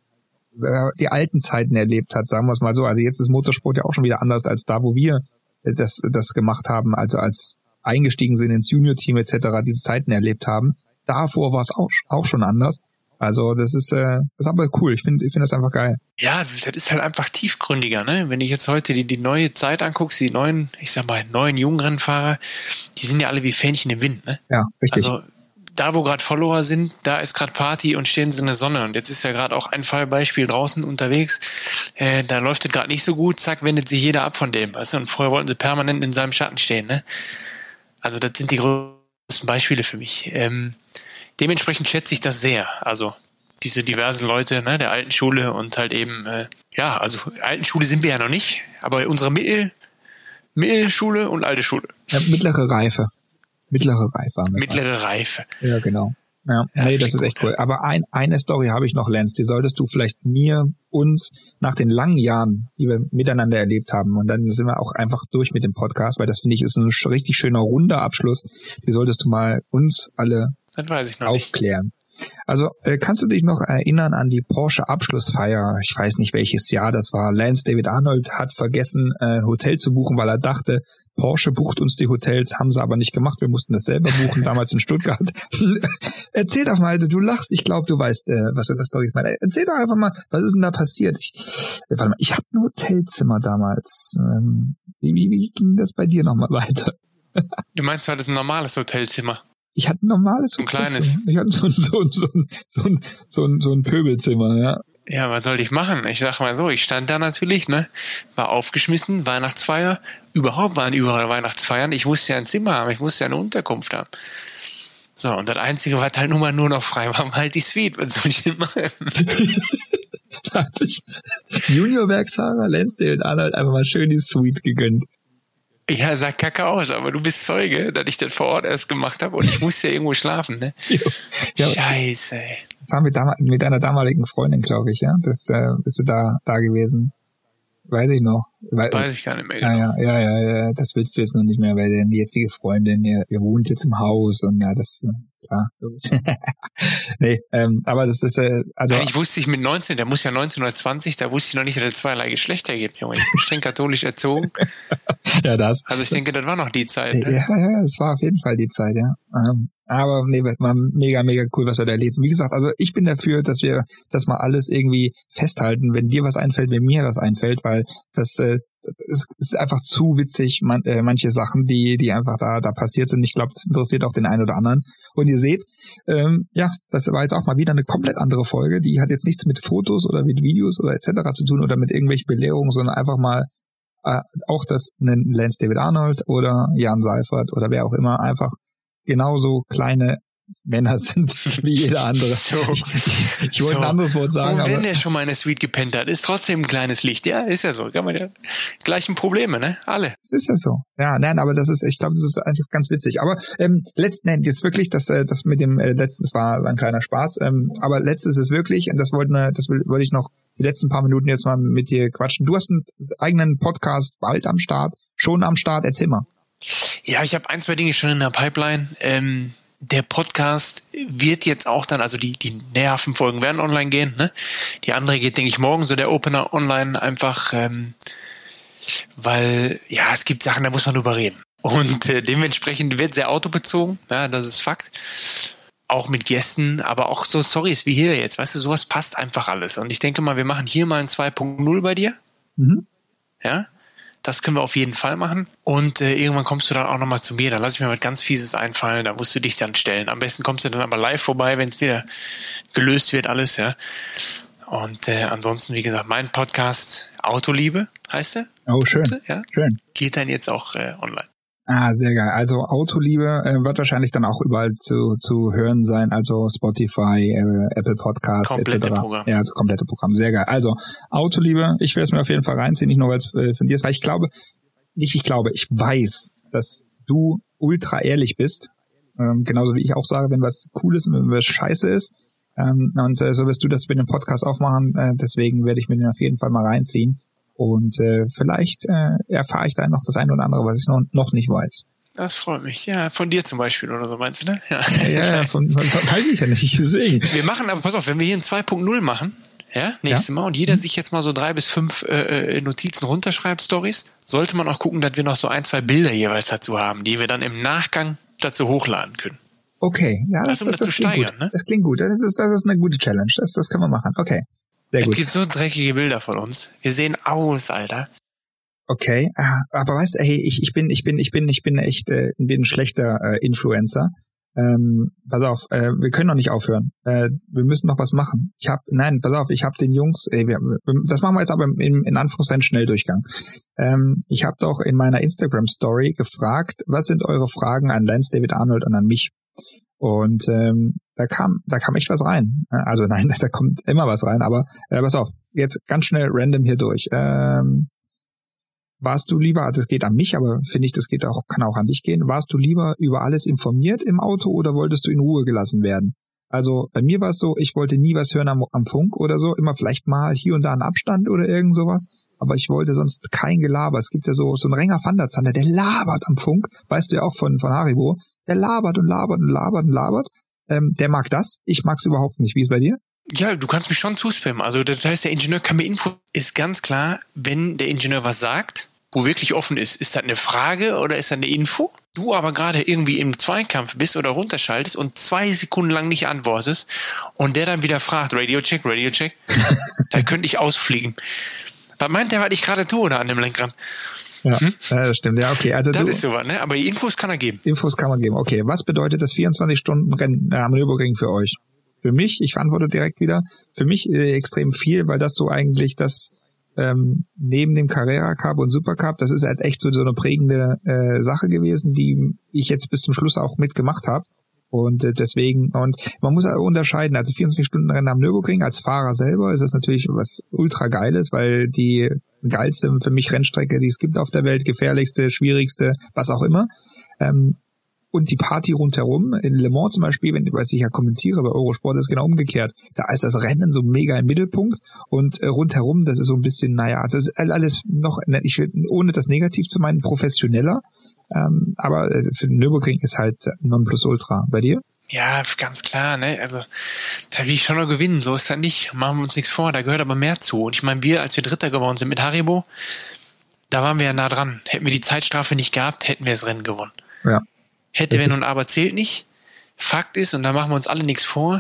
äh, die alten Zeiten erlebt hat, sagen wir es mal so. Also jetzt ist Motorsport ja auch schon wieder anders als da, wo wir äh, das, das gemacht haben, also als eingestiegen sind ins Junior-Team etc., diese Zeiten erlebt haben. Davor war es auch, auch schon anders. Also das ist, äh, das ist aber cool. Ich finde ich finde das einfach geil. Ja, das ist halt einfach tiefgründiger. Ne? Wenn ich jetzt heute die, die neue Zeit angucke, die neuen, ich sag mal, neuen jungen Rennfahrer, die sind ja alle wie Fähnchen im Wind. Ne? Ja, richtig. Also da, wo gerade Follower sind, da ist gerade Party und stehen sie in der Sonne. Und jetzt ist ja gerade auch ein Fallbeispiel draußen unterwegs. Äh, da läuft es gerade nicht so gut. Zack, wendet sich jeder ab von dem. Weißt du? Und vorher wollten sie permanent in seinem Schatten stehen. Ne? Also das sind die größten Beispiele für mich. Ähm, dementsprechend schätze ich das sehr. Also diese diversen Leute ne, der alten Schule und halt eben, äh, ja, also alten Schule sind wir ja noch nicht, aber unsere Mittel, Mittelschule und alte Schule. Ja, mittlere Reife. Mittlere Reife. Mittlere Reife. Ja, genau. Ja, ja nee, das, das ist echt cool. Aber ein, eine Story habe ich noch, Lance, die solltest du vielleicht mir, uns nach den langen Jahren, die wir miteinander erlebt haben, und dann sind wir auch einfach durch mit dem Podcast, weil das finde ich ist ein richtig schöner runder Abschluss. Die solltest du mal uns alle aufklären. Nicht. Also äh, kannst du dich noch erinnern an die Porsche Abschlussfeier? Ich weiß nicht welches Jahr das war. Lance David Arnold hat vergessen, äh, ein Hotel zu buchen, weil er dachte, Porsche bucht uns die Hotels, haben sie aber nicht gemacht. Wir mussten das selber buchen, damals in Stuttgart. Erzähl doch mal, du lachst, ich glaube, du weißt, äh, was für das Story meine. Erzähl doch einfach mal, was ist denn da passiert? Ich, äh, warte mal, ich hatte ein Hotelzimmer damals. Ähm, wie, wie, wie ging das bei dir nochmal weiter? du meinst, du hattest ein normales Hotelzimmer? Ich hatte ein normales Ein kleines. Ich hatte so, so, so, so, ein, so, ein, so ein Pöbelzimmer, ja. Ja, was soll ich machen? Ich sag mal so, ich stand da natürlich, ne, war aufgeschmissen, Weihnachtsfeier, überhaupt waren überall Weihnachtsfeiern. Ich wusste ja ein Zimmer haben, ich musste ja eine Unterkunft haben. So, und das Einzige, was halt nun mal nur noch frei war, war halt die Suite. Was soll ich denn machen? da hat sich Junior-Werksfahrer Lansdale Arnold einfach mal schön die Suite gegönnt. Ja, sah kacke aus, aber du bist Zeuge, dass ich das vor Ort erst gemacht habe und ich musste ja irgendwo schlafen, ne? ja, Scheiße, ey. Das war mit, mit deiner damaligen Freundin, glaube ich, ja? Das äh, bist du da, da gewesen. Weiß ich noch. Weiß, Weiß ich gar nicht mehr genau. Ja, ja, ja, ja, das willst du jetzt noch nicht mehr, weil deine jetzige Freundin, ihr, ihr wohnt jetzt im Haus und ja, das, klar. nee, ähm, aber das ist, äh, also. Eigentlich wusste ich mit 19, der muss ja 19 oder 20, da wusste ich noch nicht, dass es zweierlei Geschlechter gibt, Junge. Ich bin streng katholisch erzogen. ja, das. Also ich denke, das war noch die Zeit. Ne? Ja, ja, es war auf jeden Fall die Zeit, ja. Ähm, aber nee, war mega, mega cool, was wir da erlebt. Wie gesagt, also ich bin dafür, dass wir das mal alles irgendwie festhalten, wenn dir was einfällt, wenn mir was einfällt, weil das, äh, es ist einfach zu witzig, man, äh, manche Sachen, die, die einfach da, da passiert sind. Ich glaube, das interessiert auch den einen oder anderen. Und ihr seht, ähm, ja, das war jetzt auch mal wieder eine komplett andere Folge. Die hat jetzt nichts mit Fotos oder mit Videos oder etc. zu tun oder mit irgendwelchen Belehrungen, sondern einfach mal äh, auch das einen Lance David Arnold oder Jan Seifert oder wer auch immer einfach genauso kleine Männer sind wie jeder andere. So. Ich, ich wollte so. ein anderes Wort sagen. Und wenn der schon mal in der Suite gepennt hat, ist trotzdem ein kleines Licht. Ja, ist ja so. Kann man ja gleichen Probleme, ne? Alle. Das ist ja so. Ja, nein, aber das ist, ich glaube, das ist einfach ganz witzig. Aber ähm, letzten Endes jetzt wirklich, das, äh, das mit dem äh, letzten, das war ein kleiner Spaß. Ähm, aber letztes ist wirklich, und das wollte, das wollte ich noch die letzten paar Minuten jetzt mal mit dir quatschen. Du hast einen eigenen Podcast bald am Start, schon am Start. Erzähl mal. Ja, ich habe ein, zwei Dinge schon in der Pipeline. Ähm, der Podcast wird jetzt auch dann, also die, die Nervenfolgen werden online gehen. Ne? Die andere geht, denke ich, morgen, so der Opener online einfach, ähm, weil ja, es gibt Sachen, da muss man drüber reden. Und äh, dementsprechend wird sehr autobezogen, ja, das ist Fakt. Auch mit Gästen, aber auch so Stories wie hier jetzt. Weißt du, sowas passt einfach alles. Und ich denke mal, wir machen hier mal ein 2.0 bei dir. Mhm. Ja. Das können wir auf jeden Fall machen. Und äh, irgendwann kommst du dann auch nochmal zu mir. Da lasse ich mir was ganz Fieses einfallen. Da musst du dich dann stellen. Am besten kommst du dann aber live vorbei, wenn es wieder gelöst wird, alles, ja. Und äh, ansonsten, wie gesagt, mein Podcast Autoliebe heißt er. Oh, schön. Ja? Schön. Geht dann jetzt auch äh, online. Ah, sehr geil. Also Autoliebe äh, wird wahrscheinlich dann auch überall zu, zu hören sein, also Spotify, äh, Apple Podcasts Komplette etc. Programm. Ja, das komplette Programm. Sehr geil. Also Autoliebe, ich werde es mir auf jeden Fall reinziehen, nicht nur weil es äh, von dir ist, weil ich glaube, nicht ich glaube, ich weiß, dass du ultra ehrlich bist. Ähm, genauso wie ich auch sage, wenn was cool ist und wenn was scheiße ist. Ähm, und äh, so wirst du das mit dem Podcast aufmachen. Äh, deswegen werde ich mir den auf jeden Fall mal reinziehen. Und äh, vielleicht äh, erfahre ich da noch das eine oder andere, was ich noch, noch nicht weiß. Das freut mich. Ja, von dir zum Beispiel oder so, meinst du, ne? Ja, Ja, von, von, weiß ich ja nicht, deswegen. Wir machen aber, pass auf, wenn wir hier ein 2.0 machen, ja, nächstes Mal, und jeder sich jetzt mal so drei bis fünf äh, äh, Notizen runterschreibt, Stories, sollte man auch gucken, dass wir noch so ein, zwei Bilder jeweils dazu haben, die wir dann im Nachgang dazu hochladen können. Okay, ja, das, Also, um das, das das, zu klingt steigern, gut. ne? Das klingt gut. Das ist, das ist eine gute Challenge. Das, das können wir machen. Okay, sehr Es gut. gibt so dreckige Bilder von uns. Wir sehen aus, Alter. Okay, ah, aber weißt du, hey, ich, ich bin, ich bin, ich bin, ich bin echt, äh, bin ein schlechter äh, Influencer. Ähm, pass auf, äh, wir können noch nicht aufhören. Äh, wir müssen noch was machen. Ich habe, nein, pass auf, ich habe den Jungs, ey, wir, wir- das machen wir jetzt aber im, in Anführungszeichen Schnelldurchgang. Ähm, ich habe doch in meiner Instagram Story gefragt, was sind eure Fragen an Lance David Arnold und an mich? Und ähm, da kam, da kam echt was rein. Äh, Also nein, da kommt immer was rein, aber äh, pass auf, jetzt ganz schnell random hier durch. Ähm, warst du lieber, also es geht an mich, aber finde ich, das geht auch, kann auch an dich gehen, warst du lieber über alles informiert im Auto oder wolltest du in Ruhe gelassen werden? Also bei mir war es so, ich wollte nie was hören am, am Funk oder so, immer vielleicht mal hier und da einen Abstand oder irgend sowas, aber ich wollte sonst kein Gelaber. Es gibt ja so, so einen Renger Vanderzander, der labert am Funk, weißt du ja auch von, von Haribo, der labert und labert und labert und labert. Ähm, der mag das, ich mag's überhaupt nicht. Wie ist bei dir? Ja, du kannst mich schon zuspammen. Also das heißt, der Ingenieur kann mir Info. Ist ganz klar, wenn der Ingenieur was sagt, wo wirklich offen ist, ist das eine Frage oder ist das eine Info? Du aber gerade irgendwie im Zweikampf bist oder runterschaltest und zwei Sekunden lang nicht antwortest und der dann wieder fragt, Radio Check, Radio Check, da könnte ich ausfliegen. Was meint der, was ich gerade tue da an dem Lenkrad? Ja, ja das stimmt. Ja, okay. Also Das du, ist sowas, ne? Aber die Infos kann er geben. Infos kann man geben. Okay, was bedeutet das 24-Stunden-Rennen äh, am Nürburgring für euch? Für mich, ich antworte direkt wieder, für mich äh, extrem viel, weil das so eigentlich das ähm, neben dem Carrera Cup und Super Cup, das ist halt echt so, so eine prägende äh, Sache gewesen, die ich jetzt bis zum Schluss auch mitgemacht habe. Und äh, deswegen, und man muss unterscheiden, also 24-Stunden-Rennen am Nürburgring als Fahrer selber ist das natürlich was ultra geiles, weil die geilste für mich Rennstrecke, die es gibt auf der Welt, gefährlichste, schwierigste, was auch immer. Ähm, und die Party rundherum, in Le Mans zum Beispiel, wenn was ich ja kommentiere bei Eurosport, ist genau umgekehrt. Da ist das Rennen so mega im Mittelpunkt und äh, rundherum, das ist so ein bisschen, naja, das ist alles noch, ne, ich ohne das negativ zu meinen, professioneller. Ähm, aber äh, für den Nürburgring ist halt Nonplusultra. Bei dir? Ja, ganz klar, ne? Also, da will ich schon noch gewinnen. So ist das nicht. Machen wir uns nichts vor. Da gehört aber mehr zu. Und ich meine, wir, als wir Dritter geworden sind mit Haribo, da waren wir ja nah dran. Hätten wir die Zeitstrafe nicht gehabt, hätten wir das Rennen gewonnen. Ja. Hätte, wenn und aber zählt nicht. Fakt ist, und da machen wir uns alle nichts vor,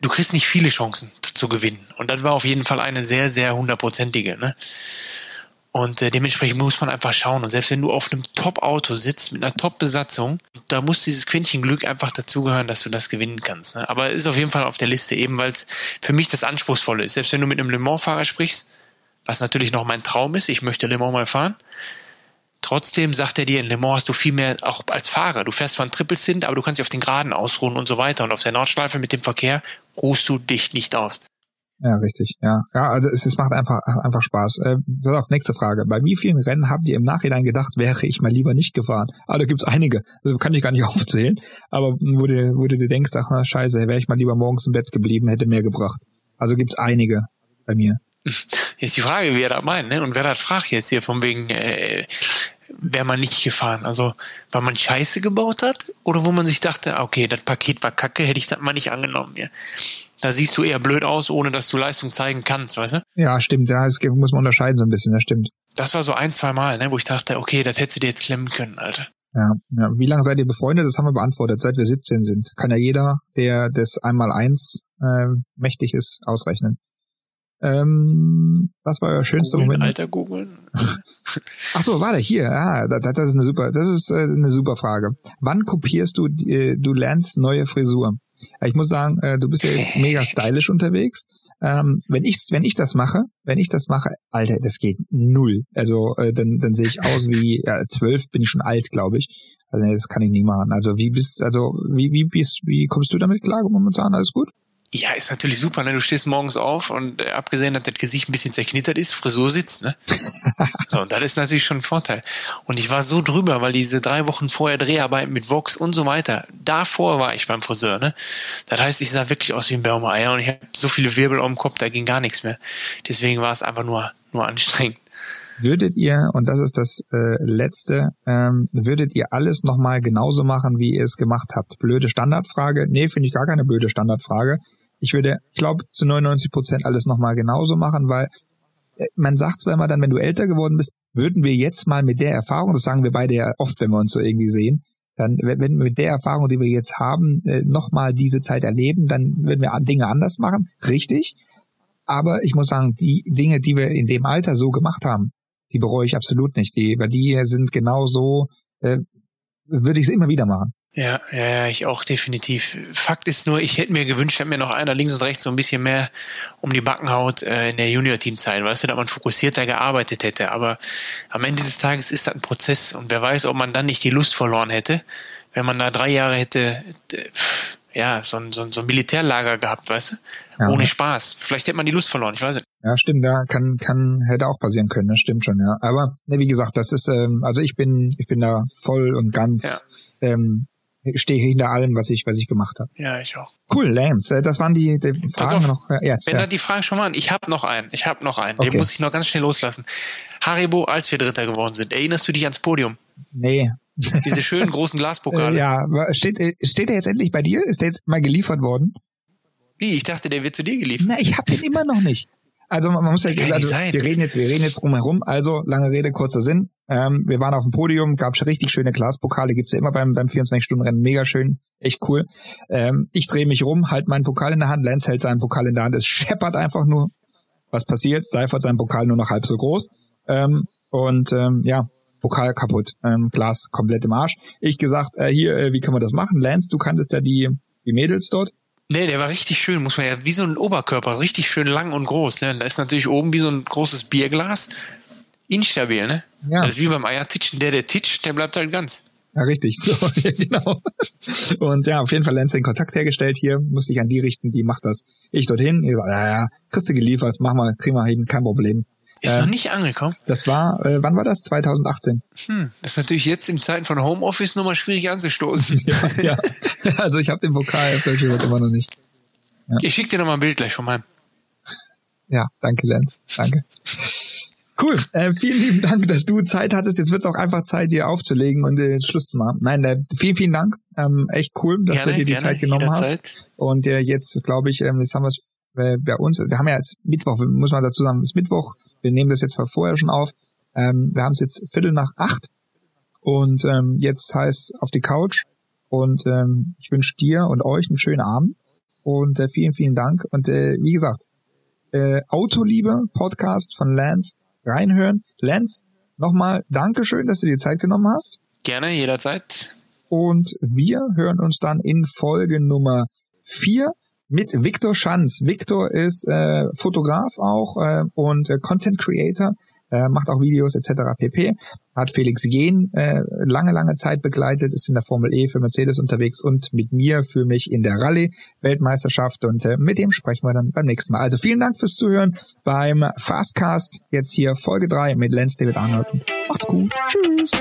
du kriegst nicht viele Chancen zu gewinnen. Und das war auf jeden Fall eine sehr, sehr hundertprozentige. Ne? Und äh, dementsprechend muss man einfach schauen. Und selbst wenn du auf einem Top-Auto sitzt mit einer Top-Besatzung, da muss dieses Quäntchen Glück einfach dazugehören, dass du das gewinnen kannst. Ne? Aber ist auf jeden Fall auf der Liste eben, weil es für mich das Anspruchsvolle ist. Selbst wenn du mit einem Le Mans-Fahrer sprichst, was natürlich noch mein Traum ist, ich möchte Le Mans mal fahren, Trotzdem sagt er dir, in Le Mans hast du viel mehr, auch als Fahrer. Du fährst zwar ein Triple Stint, aber du kannst dich auf den Geraden ausruhen und so weiter. Und auf der Nordschleife mit dem Verkehr ruhst du dich nicht aus. Ja, richtig. Ja, ja also es, es macht einfach, einfach Spaß. Äh, pass auf, nächste Frage. Bei wie vielen Rennen habt ihr im Nachhinein gedacht, wäre ich mal lieber nicht gefahren? Ah, da gibt's einige. Also kann ich gar nicht aufzählen. Aber wo du, wo du dir denkst, ach na, scheiße, wäre ich mal lieber morgens im Bett geblieben, hätte mehr gebracht. Also gibt's einige bei mir. Jetzt die Frage, wie er das meint, ne? Und wer das fragt jetzt hier von wegen, äh, wäre man nicht gefahren? Also, weil man Scheiße gebaut hat? Oder wo man sich dachte, okay, das Paket war kacke, hätte ich das mal nicht angenommen hier. Da siehst du eher blöd aus, ohne dass du Leistung zeigen kannst, weißt du? Ja, stimmt. Da ist, muss man unterscheiden so ein bisschen, das stimmt. Das war so ein, zwei Mal, ne, wo ich dachte, okay, das hättest du dir jetzt klemmen können, Alter. Ja, ja. Wie lange seid ihr befreundet? Das haben wir beantwortet. Seit wir 17 sind. Kann ja jeder, der des einmal eins äh, mächtig ist, ausrechnen. Ähm, was war euer schönster Googlen, Moment? Alter googeln. Ach so, warte, hier. Ah, das, das ist eine super, das ist äh, eine super Frage. Wann kopierst du, äh, du lernst neue Frisur? Ich muss sagen, äh, du bist ja jetzt mega stylisch unterwegs. Ähm, wenn ich, wenn ich das mache, wenn ich das mache, Alter, das geht null. Also äh, dann, dann sehe ich aus wie ja, zwölf, bin ich schon alt, glaube ich. Also nee, das kann ich nie machen. Also wie bist, also wie wie bist, wie kommst du damit klar momentan? Alles gut? Ja, ist natürlich super, ne? Du stehst morgens auf und äh, abgesehen, dass das Gesicht ein bisschen zerknittert ist, Frisur sitzt, ne? so, und das ist natürlich schon ein Vorteil. Und ich war so drüber, weil diese drei Wochen vorher Dreharbeiten mit Vox und so weiter, davor war ich beim Friseur, ne? Das heißt, ich sah wirklich aus wie ein Baumer-Eier und ich habe so viele Wirbel auf dem Kopf, da ging gar nichts mehr. Deswegen war es einfach nur, nur anstrengend. Würdet ihr, und das ist das äh, Letzte, ähm, würdet ihr alles nochmal genauso machen, wie ihr es gemacht habt? Blöde Standardfrage? Nee, finde ich gar keine blöde Standardfrage. Ich würde, ich glaube, zu 99 Prozent alles nochmal genauso machen, weil äh, man sagt zwar immer dann, wenn du älter geworden bist, würden wir jetzt mal mit der Erfahrung, das sagen wir beide ja oft, wenn wir uns so irgendwie sehen, dann, wenn wir mit der Erfahrung, die wir jetzt haben, äh, nochmal diese Zeit erleben, dann würden wir Dinge anders machen. Richtig. Aber ich muss sagen, die Dinge, die wir in dem Alter so gemacht haben, die bereue ich absolut nicht. Die, weil die sind genau so, äh, würde ich es immer wieder machen. Ja, ja, ja, ich auch definitiv. Fakt ist nur, ich hätte mir gewünscht, dass mir noch einer links und rechts so ein bisschen mehr um die Backenhaut äh, in der Junior-Team-Zeit, weißt du, dass man fokussierter gearbeitet hätte. Aber am Ende des Tages ist das ein Prozess und wer weiß, ob man dann nicht die Lust verloren hätte, wenn man da drei Jahre hätte, ja, so ein, so ein, so ein Militärlager gehabt, weißt du? Ja. Ohne Spaß. Vielleicht hätte man die Lust verloren, ich weiß nicht. Ja, stimmt, da kann, kann, hätte auch passieren können, das stimmt schon, ja. Aber, ne, wie gesagt, das ist, ähm, also ich bin, ich bin da voll und ganz, ja. ähm, stehe hinter allem, was ich, was ich gemacht habe. Ja, ich auch. Cool, Lance, äh, das waren die, die Fragen auf, noch. Ja, jetzt, wenn ja. da die Fragen schon waren, ich habe noch einen, ich habe noch einen, okay. den muss ich noch ganz schnell loslassen. Haribo, als wir Dritter geworden sind, erinnerst du dich ans Podium? Nee. Diese schönen großen Glaspokale. ja, steht, äh, steht der jetzt endlich bei dir? Ist der jetzt mal geliefert worden? Wie? Ich dachte, der wird zu dir geliefert. Na, ich habe den immer noch nicht. Also man muss ja, also, wir reden jetzt, wir reden jetzt drumherum. Also lange Rede, kurzer Sinn. Ähm, wir waren auf dem Podium, gab schon richtig schöne Glaspokale, gibt's ja immer beim beim 24-Stunden-Rennen, mega schön, echt cool. Ähm, ich drehe mich rum, halt meinen Pokal in der Hand, Lance hält seinen Pokal in der Hand, es scheppert einfach nur. Was passiert? Seifert seinen Pokal nur noch halb so groß. Ähm, und ähm, ja, Pokal kaputt, ähm, Glas komplett im Arsch. Ich gesagt, äh, hier, äh, wie können wir das machen? Lance, du kanntest ja die die Mädels dort. Nee, der war richtig schön, muss man ja, wie so ein Oberkörper, richtig schön lang und groß. Ne? Da ist natürlich oben wie so ein großes Bierglas. Instabil, ne? Ja. Das ist wie beim Eiertitschen. Der, der titscht, der bleibt halt ganz. Ja, richtig, so, genau. Und ja, auf jeden Fall Lenz den Kontakt hergestellt hier, muss ich an die richten, die macht das. Ich dorthin, ich gesagt, ja, ja, kriegst du geliefert, mach mal, kriegen wir hin, kein Problem. Ist äh, noch nicht angekommen. Das war, äh, wann war das? 2018. Hm, das ist natürlich jetzt in Zeiten von Homeoffice nochmal schwierig anzustoßen. ja, ja. Also ich habe den Vokal Deutsch immer noch nicht. Ja. Ich schicke dir nochmal ein Bild gleich von meinem. Ja, danke, Lenz. Danke. Cool. Äh, vielen lieben Dank, dass du Zeit hattest. Jetzt wird es auch einfach Zeit, dir aufzulegen und äh, Schluss zu machen. Nein, äh, vielen, vielen Dank. Ähm, echt cool, dass gerne, du dir die gerne, Zeit genommen jederzeit. hast. Und äh, jetzt glaube ich, ähm, jetzt haben wir es äh, bei uns, wir haben ja jetzt Mittwoch, muss man dazu sagen, es ist Mittwoch, wir nehmen das jetzt vorher schon auf. Ähm, wir haben es jetzt Viertel nach acht und ähm, jetzt heißt auf die Couch und ähm, ich wünsche dir und euch einen schönen Abend und äh, vielen, vielen Dank und äh, wie gesagt, äh, Autoliebe Podcast von Lance reinhören. Lance, nochmal Dankeschön, dass du dir Zeit genommen hast. Gerne, jederzeit. Und wir hören uns dann in Folge Nummer vier mit Victor Schanz. Victor ist äh, Fotograf auch äh, und äh, Content Creator, äh, macht auch Videos etc. pp. Hat Felix Jehn äh, lange, lange Zeit begleitet, ist in der Formel E für Mercedes unterwegs und mit mir für mich in der Rallye-Weltmeisterschaft und äh, mit dem sprechen wir dann beim nächsten Mal. Also vielen Dank fürs Zuhören beim Fastcast. Jetzt hier Folge 3 mit Lance David Arnold. Macht's gut. Tschüss.